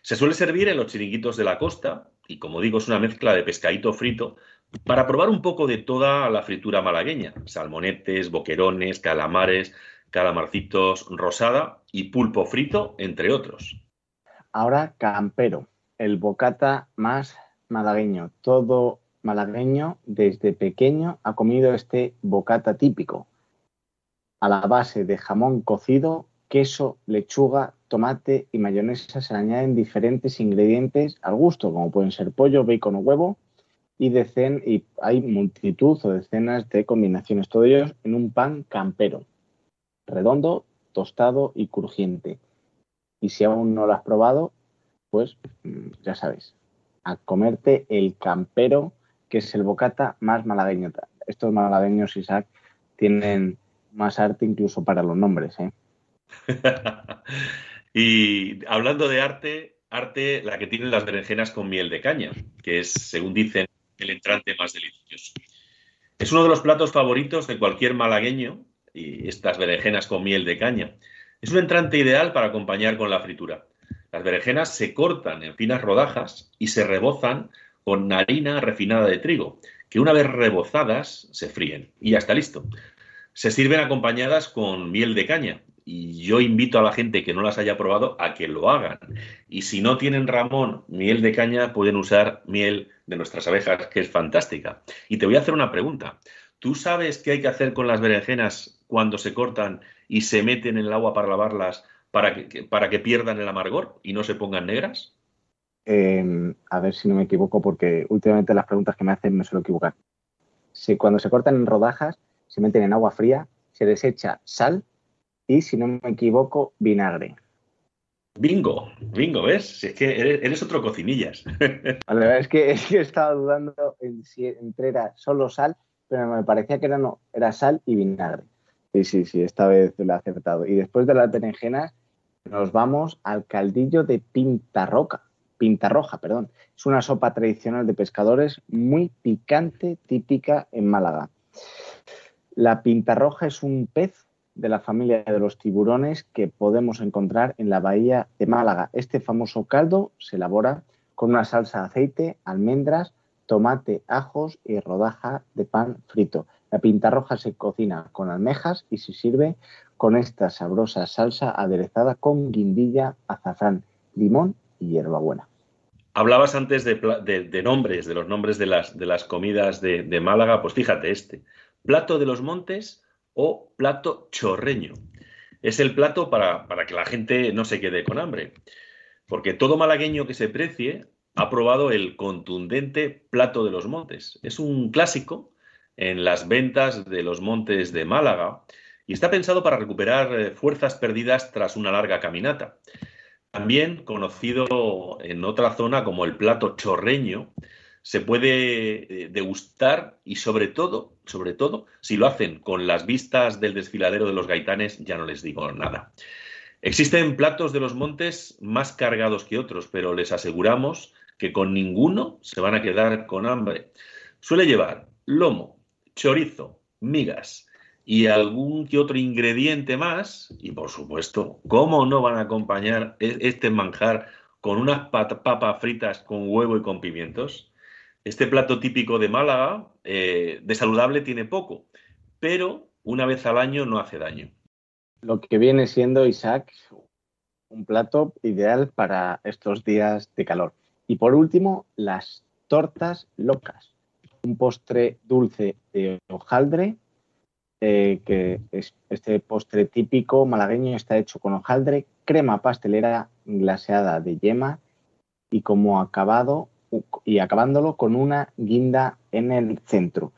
Se suele servir en los chiringuitos de la costa y como digo es una mezcla de pescadito frito para probar un poco de toda la fritura malagueña, salmonetes, boquerones, calamares, calamarcitos rosada y pulpo frito, entre otros. Ahora campero, el bocata más malagueño. Todo malagueño desde pequeño ha comido este bocata típico. A la base de jamón cocido, queso, lechuga, tomate y mayonesa se le añaden diferentes ingredientes al gusto, como pueden ser pollo, bacon o huevo, y, decen, y hay multitud o decenas de combinaciones, todos ellos en un pan campero, redondo, tostado y crujiente. Y si aún no lo has probado, pues mm, ya sabes, a comerte el campero, que es el bocata más malagueño. Estos malagueños, Isaac, tienen más arte incluso para los nombres. ¿eh? <laughs> y hablando de arte, arte la que tienen las berenjenas con miel de caña, que es, según dicen, el entrante más delicioso. Es uno de los platos favoritos de cualquier malagueño y estas berenjenas con miel de caña. Es un entrante ideal para acompañar con la fritura. Las berenjenas se cortan en finas rodajas y se rebozan con harina refinada de trigo, que una vez rebozadas se fríen y ya está listo. Se sirven acompañadas con miel de caña y yo invito a la gente que no las haya probado a que lo hagan. Y si no tienen Ramón miel de caña, pueden usar miel de nuestras abejas, que es fantástica. Y te voy a hacer una pregunta. ¿Tú sabes qué hay que hacer con las berenjenas cuando se cortan y se meten en el agua para lavarlas para que, para que pierdan el amargor y no se pongan negras? Eh, a ver si no me equivoco, porque últimamente las preguntas que me hacen me suelo equivocar. Si cuando se cortan en rodajas, se meten en agua fría, se les echa sal y, si no me equivoco, vinagre. Bingo, bingo, ¿ves? Si es que eres, eres otro cocinillas. <laughs> La verdad es que, es que estaba dudando en si entre era solo sal, pero me parecía que era, no, era sal y vinagre. Sí, sí, sí, esta vez lo he acertado. Y después de las berenjenas, nos vamos al caldillo de pintarroca. Pintarroja, perdón. Es una sopa tradicional de pescadores muy picante, típica en Málaga. La pintarroja es un pez de la familia de los tiburones que podemos encontrar en la bahía de Málaga. Este famoso caldo se elabora con una salsa de aceite, almendras, tomate, ajos y rodaja de pan frito. La pintarroja se cocina con almejas y se sirve con esta sabrosa salsa aderezada con guindilla, azafrán, limón y hierbabuena. Hablabas antes de, nombres, de los nombres de las, comidas de, Málaga. Pues fíjate este. Plato de los montes o plato chorreño. Es el plato para que la gente no se quede con hambre. Porque todo malagueño que se precie ha probado el contundente plato de los montes. Es un clásico en las ventas de los montes de Málaga y está pensado para recuperar eh, fuerzas perdidas tras una larga caminata. También conocido en otra zona como el plato chorreño, se puede eh, degustar y sobre todo, sobre todo, si lo hacen con las vistas del desfiladero de los gaitanes, ya no les digo nada. Existen platos de los montes más cargados que otros, pero les aseguramos que con ninguno se van a quedar con hambre. Suele llevar lomo, chorizo, migas y algún que otro ingrediente más. Y por supuesto, ¿cómo no van a acompañar e- este manjar con unas papas fritas con huevo y con pimientos? Este plato típico de Málaga, eh, de saludable tiene poco, pero una vez al año no hace daño. Lo que viene siendo, Isaac, un plato ideal para estos días de calor. Y por último, las tortas locas. Un postre dulce de hojaldre, eh, que es este postre típico malagueño está hecho con hojaldre, crema pastelera glaseada de yema y como acabado y acabándolo con una guinda en el centro.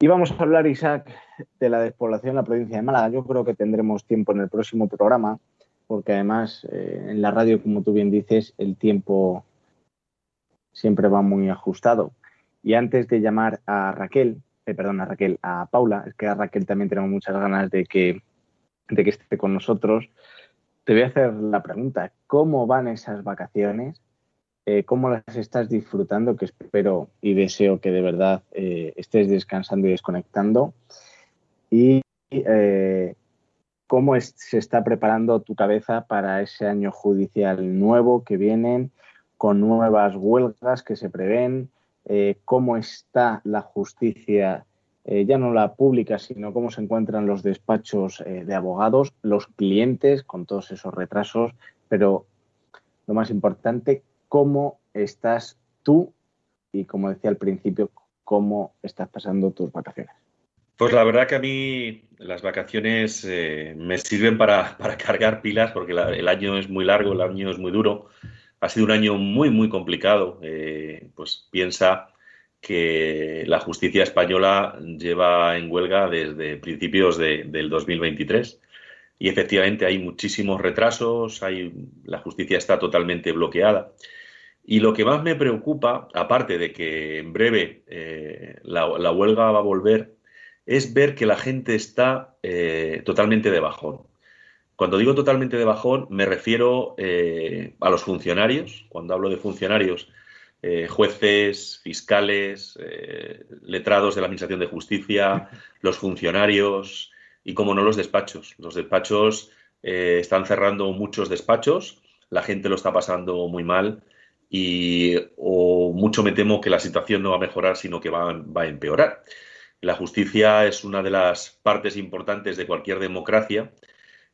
Y vamos a hablar, Isaac, de la despoblación en la provincia de Málaga. Yo creo que tendremos tiempo en el próximo programa, porque además eh, en la radio, como tú bien dices, el tiempo siempre va muy ajustado. Y antes de llamar a Raquel, eh, perdón, a Raquel, a Paula, es que a Raquel también tenemos muchas ganas de que, de que esté con nosotros, te voy a hacer la pregunta, ¿cómo van esas vacaciones? Eh, ¿Cómo las estás disfrutando? Que espero y deseo que de verdad eh, estés descansando y desconectando. Y eh, cómo se está preparando tu cabeza para ese año judicial nuevo que vienen, con nuevas huelgas que se prevén, eh, cómo está la justicia, eh, ya no la pública, sino cómo se encuentran los despachos eh, de abogados, los clientes con todos esos retrasos, pero lo más importante, cómo estás tú y, como decía al principio, cómo estás pasando tus vacaciones. Pues la verdad que a mí las vacaciones me sirven para, cargar pilas porque el año es muy largo, el año es muy duro. Ha sido un año muy, muy complicado. Eh, pues piensa que la justicia española lleva en huelga desde principios de- del 2023 y efectivamente hay muchísimos retrasos, hay, la justicia está totalmente bloqueada. Y lo que más me preocupa, aparte de que en breve eh, la, la huelga va a volver, es ver que la gente está eh, totalmente de bajón. Cuando digo totalmente de bajón, me refiero eh, a los funcionarios. Cuando hablo de funcionarios, eh, jueces, fiscales, eh, letrados de la Administración de Justicia, <laughs> los funcionarios, y, como no, los despachos. Los despachos están cerrando muchos despachos, la gente lo está pasando muy mal y o mucho me temo que la situación no va a mejorar, sino que va, va a empeorar. La justicia es una de las partes importantes de cualquier democracia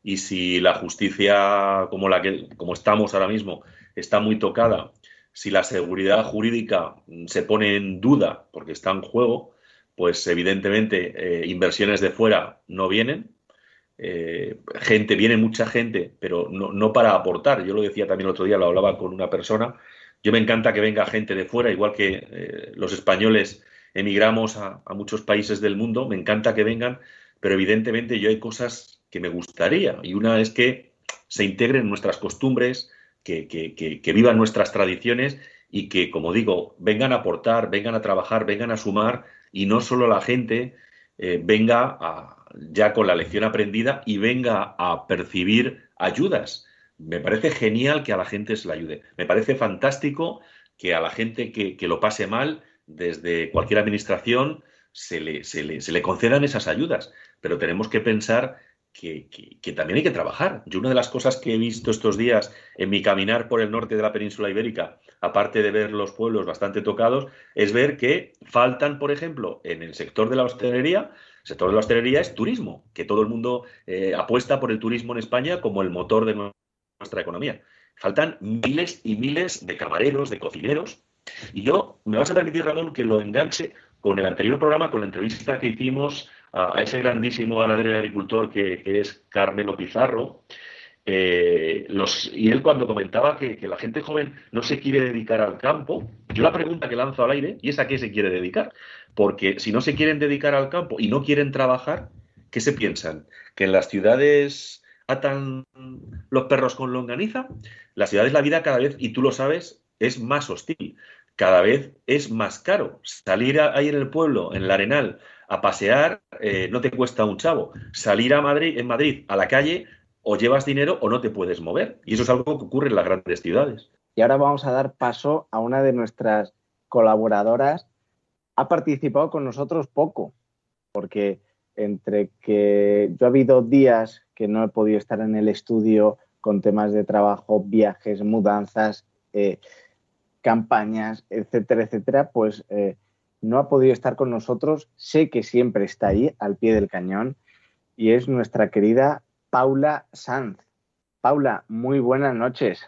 y si la justicia como la que como estamos ahora mismo está muy tocada, si la seguridad jurídica se pone en duda porque está en juego, pues evidentemente eh, inversiones de fuera no vienen. Eh, gente, viene mucha gente, pero no, no, para aportar. Yo lo decía también el otro día, lo hablaba con una persona. Yo me encanta que venga gente de fuera, igual que eh, los españoles emigramos a, a, muchos países del mundo, me encanta que vengan, pero evidentemente yo hay cosas que me gustaría. Y una es que se integren nuestras costumbres, que, que, vivan nuestras tradiciones y que, como digo, vengan a aportar, vengan a trabajar, vengan a sumar y no solo la gente eh, venga a, ya con la lección aprendida y venga a percibir ayudas. Me parece genial que a la gente se le ayude. Me parece fantástico que a la gente que, que lo pase mal, desde cualquier administración, se le, se, le, se le, concedan esas ayudas. Pero tenemos que pensar que, también hay que trabajar. Yo una de las cosas que he visto estos días en mi caminar por el norte de la península ibérica, aparte de ver los pueblos bastante tocados, es ver que faltan, por ejemplo, en el sector de la hostelería, el sector de la hostelería es turismo, que todo el mundo eh, apuesta por el turismo en España como el motor de nuestra economía. Faltan miles y miles de camareros, de cocineros, y yo me vas a permitir, Ramón, que lo enganche con el anterior programa, con la entrevista que hicimos a, a ese grandísimo ganadero y agricultor que, es Carmelo Pizarro, eh, los, y él cuando comentaba que, la gente joven no se quiere dedicar al campo, yo la pregunta que lanzo al aire, ¿y es a qué se quiere dedicar? Porque si no se quieren dedicar al campo y no quieren trabajar, ¿qué se piensan? ¿Que en las ciudades atan los perros con longaniza? Las ciudades la vida cada vez, y tú lo sabes, es más hostil. Cada vez es más caro. Salir ahí en el pueblo, en el arenal, a pasear, eh, no te cuesta un chavo. Salir a Madrid, en Madrid, a la calle, o llevas dinero o no te puedes mover. Y eso es algo que ocurre en las grandes ciudades. Y ahora vamos a dar paso a una de nuestras colaboradoras. Ha participado con nosotros poco, porque entre que yo ha habido días que no he podido estar en el estudio con temas de trabajo, viajes, mudanzas, eh, campañas, etcétera, etcétera, pues eh, no ha podido estar con nosotros. Sé que siempre está ahí, al pie del cañón, y es nuestra querida Paula Sanz. Paula, muy buenas noches.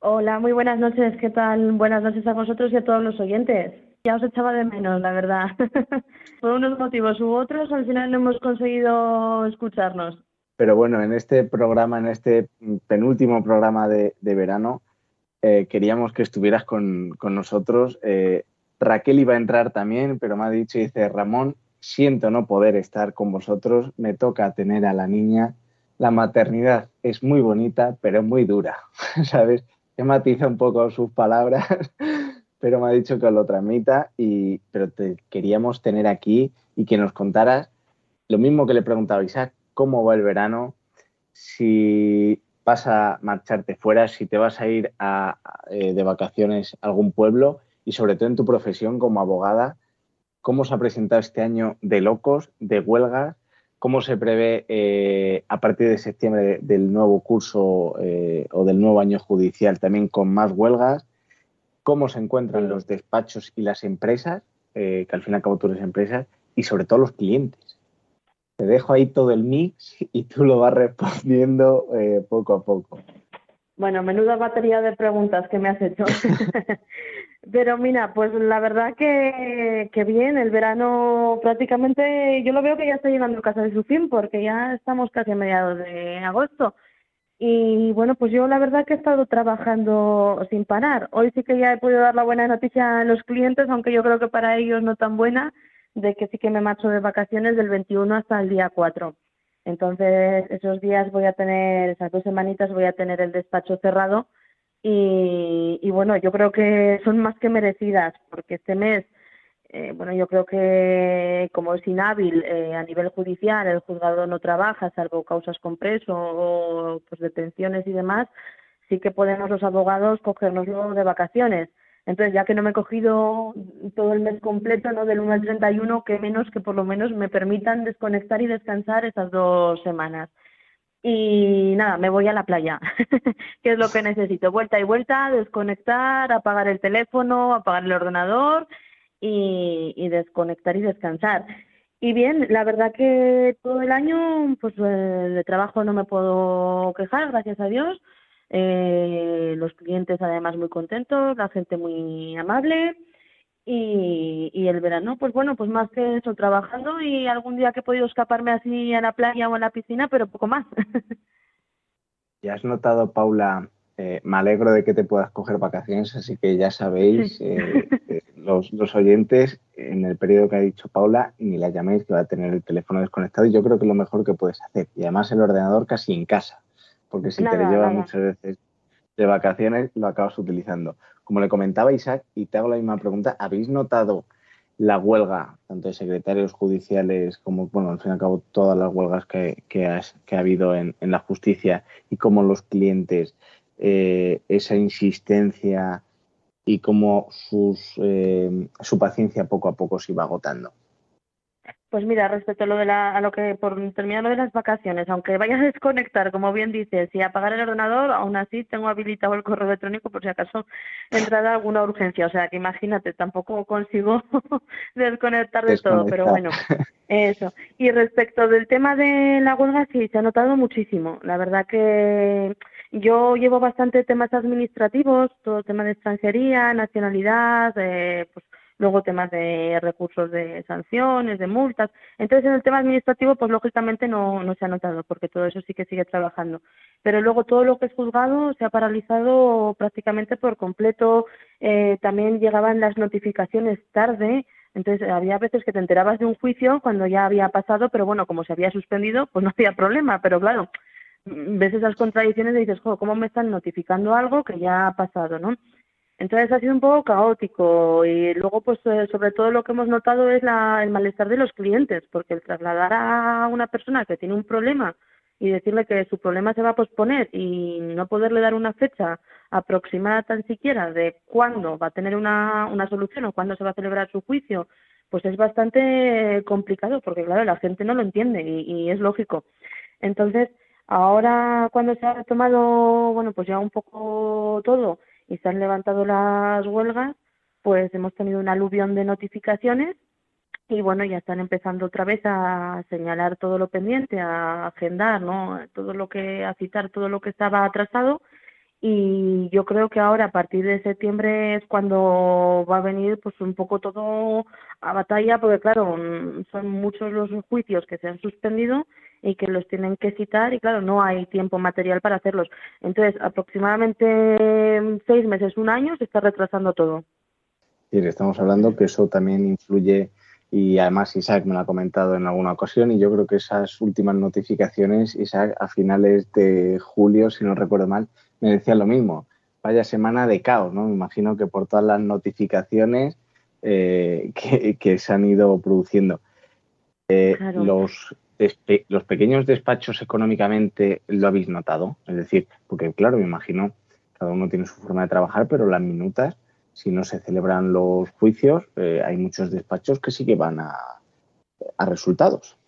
Hola, muy buenas noches. ¿Qué tal? Buenas noches a vosotros y a todos los oyentes. Ya os echaba de menos, la verdad. <laughs> Por unos motivos u otros, al final no hemos conseguido escucharnos. Pero bueno, en este programa, en este penúltimo programa de, de verano, eh, queríamos que estuvieras con, con nosotros. Eh, Raquel iba a entrar también, pero me ha dicho, dice, Ramón, siento no poder estar con vosotros, me toca tener a la niña. La maternidad es muy bonita, pero muy dura, <laughs> ¿sabes? He matizado un poco sus palabras, <laughs> pero me ha dicho que lo transmita, y, pero te queríamos tener aquí y que nos contaras lo mismo que le preguntaba a Isaac, cómo va el verano, si vas a marcharte fuera, si te vas a ir a, eh, de vacaciones a algún pueblo y sobre todo en tu profesión como abogada, cómo se ha presentado este año de locos, de huelgas, cómo se prevé eh, a partir de septiembre de, del nuevo curso eh, o del nuevo año judicial también con más huelgas, cómo se encuentran los despachos y las empresas, eh, que al fin y al cabo tú eres empresas, y sobre todo los clientes. Te dejo ahí todo el mix y tú lo vas respondiendo poco a poco. Bueno, menuda batería de preguntas que me has hecho. <laughs> Pero mira, pues la verdad que, que bien, el verano prácticamente yo lo veo que ya está llegando casi de su fin porque ya estamos casi a mediados de agosto. Y bueno, pues yo la verdad que he estado trabajando sin parar. Hoy sí que ya he podido dar la buena noticia a los clientes, aunque yo creo que para ellos no tan buena, de que sí que me marcho de vacaciones del 21 hasta el día 4. Entonces, esos días voy a tener, esas dos semanitas voy a tener el despacho cerrado y, y bueno, yo creo que son más que merecidas porque este mes, eh, bueno, yo creo que como es inhábil eh, a nivel judicial, el juzgado no trabaja salvo causas con preso pues detenciones y demás, sí que podemos los abogados cogernoslo de vacaciones. Entonces, ya que no me he cogido todo el mes completo, ¿no? Del 1 al 31, que menos que por lo menos me permitan desconectar y descansar esas dos semanas. Y nada, me voy a la playa, <laughs> que es lo que necesito. Vuelta y vuelta, desconectar, apagar el teléfono, apagar el ordenador y, y desconectar y descansar. Y bien, la verdad que todo el año, pues eh, de trabajo no me puedo quejar, gracias a Dios. Eh, los clientes además muy contentos, la gente muy amable y, y el verano, pues bueno, pues más que eso, trabajando y algún día que he podido escaparme así a la playa o a la piscina, pero poco más. <laughs> Ya has notado, Paula, eh, me alegro de que te puedas coger vacaciones, así que ya sabéis, eh, eh, los, los oyentes, en el periodo que ha dicho Paula, ni la llaméis que va a tener el teléfono desconectado y yo creo que es lo mejor que puedes hacer. Y además el ordenador casi en casa, porque si te lo llevas muchas veces de vacaciones, lo acabas utilizando. Como le comentaba Isaac, y te hago la misma pregunta, ¿habéis notado la huelga, tanto de secretarios judiciales como, bueno, al fin y al cabo, todas las huelgas que, ha habido en, la justicia y cómo los clientes, eh, esa insistencia y cómo sus, eh, su paciencia poco a poco se iba agotando? Pues mira, respecto a lo de la, a lo que por terminar lo de las vacaciones, aunque vaya a desconectar, como bien dices, y apagar el ordenador, aún así tengo habilitado el correo electrónico por si acaso entrara alguna urgencia. O sea, que imagínate, tampoco consigo <laughs> desconectar de todo, pero bueno, eso. Y respecto del tema de la huelga, sí, se ha notado muchísimo. La verdad que yo llevo bastante temas administrativos, todo tema de extranjería, nacionalidad, eh, pues luego temas de recursos de sanciones, de multas. Entonces, en el tema administrativo, pues lógicamente no, no se ha notado, porque todo eso sí que sigue trabajando. Pero luego todo lo que es juzgado se ha paralizado prácticamente por completo. Eh, también llegaban las notificaciones tarde. Entonces, había veces que te enterabas de un juicio cuando ya había pasado, pero bueno, como se había suspendido, pues no había problema. Pero claro, ves esas contradicciones y dices, "Jo, ¿cómo me están notificando algo que ya ha pasado, no? Entonces ha sido un poco caótico y luego pues eh, sobre todo lo que hemos notado es la, el malestar de los clientes porque el trasladar a una persona que tiene un problema y decirle que su problema se va a posponer y no poderle dar una fecha aproximada tan siquiera de cuándo va a tener una, una solución o cuándo se va a celebrar su juicio, pues es bastante complicado porque claro, la gente no lo entiende y, es lógico. Entonces, ahora cuando se ha retomado, bueno, pues ya un poco todo y se han levantado las huelgas, pues hemos tenido un aluvión de notificaciones y bueno, ya están empezando otra vez a señalar todo lo pendiente, a agendar, ¿no? Todo lo que, a citar todo lo que estaba atrasado y yo creo que ahora a partir de septiembre es cuando va a venir pues un poco todo a batalla porque claro, mm, son muchos los juicios que se han suspendido y que los tienen que citar y claro, no hay tiempo material para hacerlos. Entonces, aproximadamente mm, seis meses, un año se está retrasando todo. Y estamos hablando que eso también influye y además Isaac me lo ha comentado en alguna ocasión y yo creo que esas últimas notificaciones, Isaac, a finales de julio, si no recuerdo mal, me decía lo mismo. Vaya semana de caos, ¿no? Me imagino que por todas las notificaciones eh, <laughs> que, que, se han ido produciendo. Eh, Claro. los, los pequeños despachos económicamente lo habéis notado, es decir, porque claro, me imagino, cada uno tiene su forma de trabajar, pero las minutas si no se celebran los juicios, eh, hay muchos despachos que sí que van a, a resultados.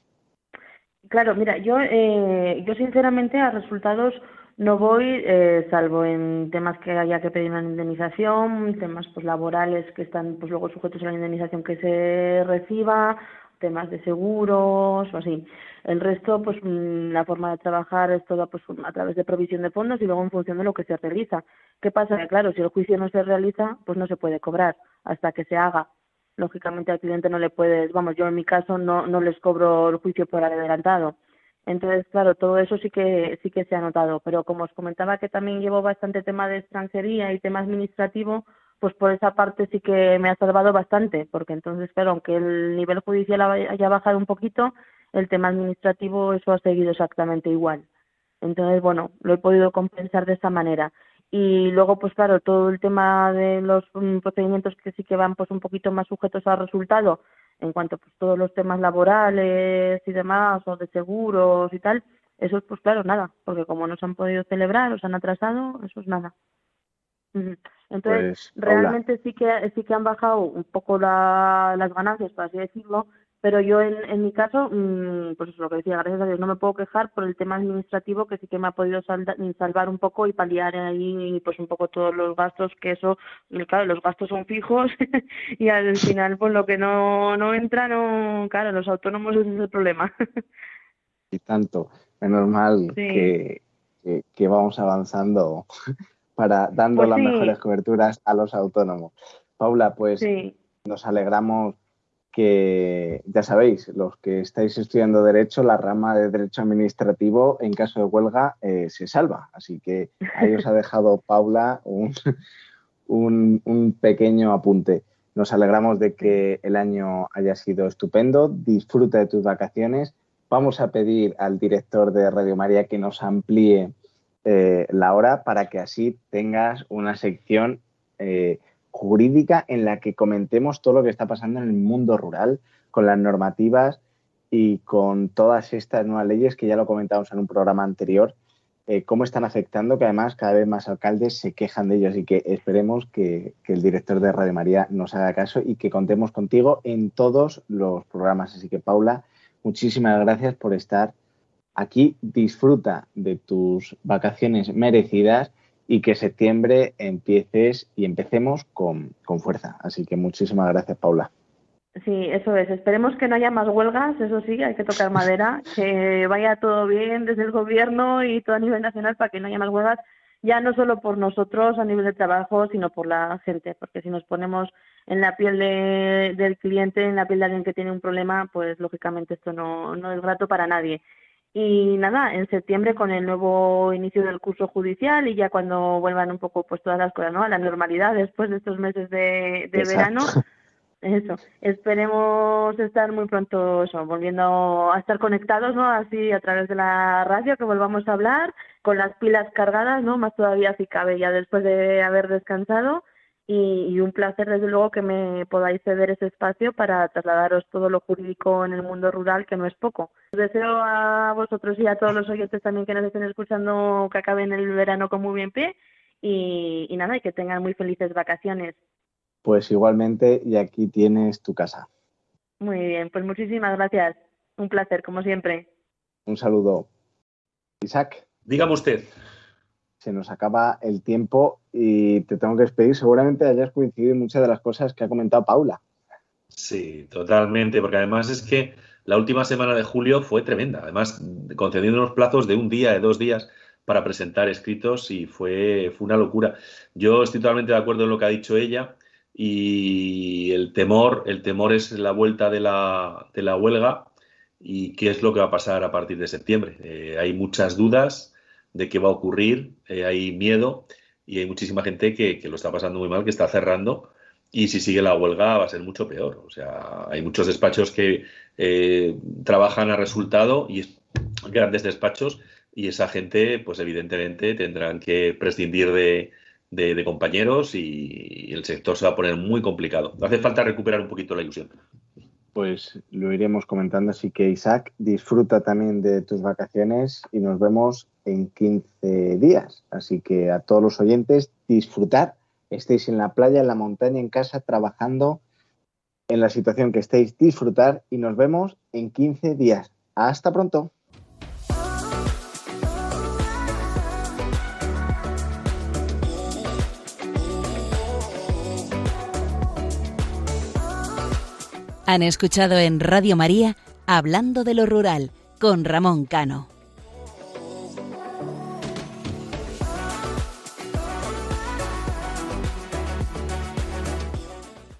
Claro, mira, yo, eh, yo sinceramente a resultados no voy, eh, salvo en temas que haya que pedir una indemnización, temas pues laborales que están pues luego sujetos a la indemnización que se reciba, temas de seguros o así. El resto, pues mm, la forma de trabajar es toda pues a través de provisión de fondos y luego en función de lo que se realiza. ¿Qué pasa? Que claro, si el juicio no se realiza, pues no se puede cobrar hasta que se haga. Lógicamente al cliente no le puedes, vamos, yo en mi caso no, no les cobro el juicio por adelantado. Entonces, claro, todo eso sí que sí que se ha notado, pero como os comentaba que también llevo bastante tema de extranjería y tema administrativo, pues por esa parte sí que me ha salvado bastante, porque entonces, claro, aunque el nivel judicial haya bajado un poquito, el tema administrativo eso ha seguido exactamente igual. Entonces, bueno, lo he podido compensar de esa manera. Y luego, pues claro, todo el tema de los mm, procedimientos que sí que van pues un poquito más sujetos al resultado, en cuanto pues todos los temas laborales y demás, o de seguros y tal, eso pues claro, nada, porque como no se han podido celebrar o se han atrasado, eso es nada. Entonces, Pues, realmente sí que sí que han bajado un poco la- las ganancias, por así decirlo, pero yo en, en mi caso, mm, pues eso, lo que decía, gracias a Dios no me puedo quejar por el tema administrativo que sí que me ha podido salda- salvar un poco y paliar ahí pues un poco todos los gastos que eso, claro, los gastos son fijos <laughs> y al final pues lo que no, no entra, no, claro, los autónomos ese es el problema. y tanto. Menos mal Sí. que, que- que vamos avanzando para dando Pues las sí. mejores coberturas a los autónomos. Paula, pues Sí, nos alegramos que, ya sabéis, los que estáis estudiando Derecho, la rama de Derecho Administrativo, en caso de huelga, eh, se salva. Así que ahí os ha dejado <laughs> Paula un, un, un pequeño apunte. Nos alegramos de que el año haya sido estupendo. Disfruta de tus vacaciones. Vamos a pedir al director de Radio María que nos amplíe eh, la hora para que así tengas una sección eh, jurídica en la que comentemos todo lo que está pasando en el mundo rural, con las normativas y con todas estas nuevas leyes que ya lo comentamos en un programa anterior, eh, cómo están afectando, que además cada vez más alcaldes se quejan de ellos y que esperemos que el director de Radio María nos haga caso y que contemos contigo en todos los programas. Así que Paula, muchísimas gracias por estar aquí. Disfruta de tus vacaciones merecidas y que septiembre empieces y empecemos con, con fuerza. Así que muchísimas gracias, Paula. sí, eso es. Esperemos que no haya más huelgas, eso sí, hay que tocar madera, <laughs> que vaya todo bien desde el gobierno y todo a nivel nacional para que no haya más huelgas, ya no solo por nosotros a nivel de trabajo, sino por la gente, porque si nos ponemos en la piel de- del cliente, en la piel de alguien que tiene un problema, pues lógicamente esto no, no es grato para nadie. Y nada, en septiembre con el nuevo inicio del curso judicial y ya cuando vuelvan un poco pues todas las cosas, ¿no? A la normalidad después de estos meses de, verano, eso, esperemos estar muy pronto, eso, volviendo a estar conectados, ¿no? Así a través de la radio, que volvamos a hablar, con las pilas cargadas, ¿no? Más todavía si cabe ya después de haber descansado. Y, y un placer, desde luego, que me podáis ceder ese espacio para trasladaros todo lo jurídico en el mundo rural, que no es poco. Os deseo a vosotros y a todos los oyentes también que nos estén escuchando que acaben el verano con muy bien pie. Y, y nada, y que tengan muy felices vacaciones. Pues igualmente, y aquí tienes tu casa. Muy bien, pues muchísimas gracias. Un placer, como siempre. Un saludo. Isaac, Dígame usted. Se nos acaba el tiempo y te tengo que despedir. Seguramente hayas coincidido en muchas de las cosas que ha comentado Paula. Sí, totalmente, porque además es que la última semana de julio fue tremenda, además concediendo unos plazos de un día, de dos días para presentar escritos y fue, una locura. Yo estoy totalmente de acuerdo en lo que ha dicho ella y el temor, el temor es la vuelta de la, de la huelga y qué es lo que va a pasar a partir de septiembre. Eh, hay muchas dudas de qué va a ocurrir, eh, hay miedo y hay muchísima gente que, que lo está pasando muy mal, que está cerrando y si sigue la huelga va a ser mucho peor. O sea, hay muchos despachos que eh, trabajan a resultado y es- grandes despachos y esa gente, pues evidentemente tendrán que prescindir de, de- compañeros y el sector se va a poner muy complicado. Hace falta recuperar un poquito la ilusión. Pues lo iremos comentando. Así que Isaac, disfruta también de tus vacaciones y nos vemos en 15 días. Así que a todos los oyentes, disfrutad. Estéis en la playa, en la montaña, en casa, trabajando en la situación que estéis, disfrutar y nos vemos en 15 días. Hasta pronto. Han escuchado en Radio María Hablando de lo Rural con Ramón Cano.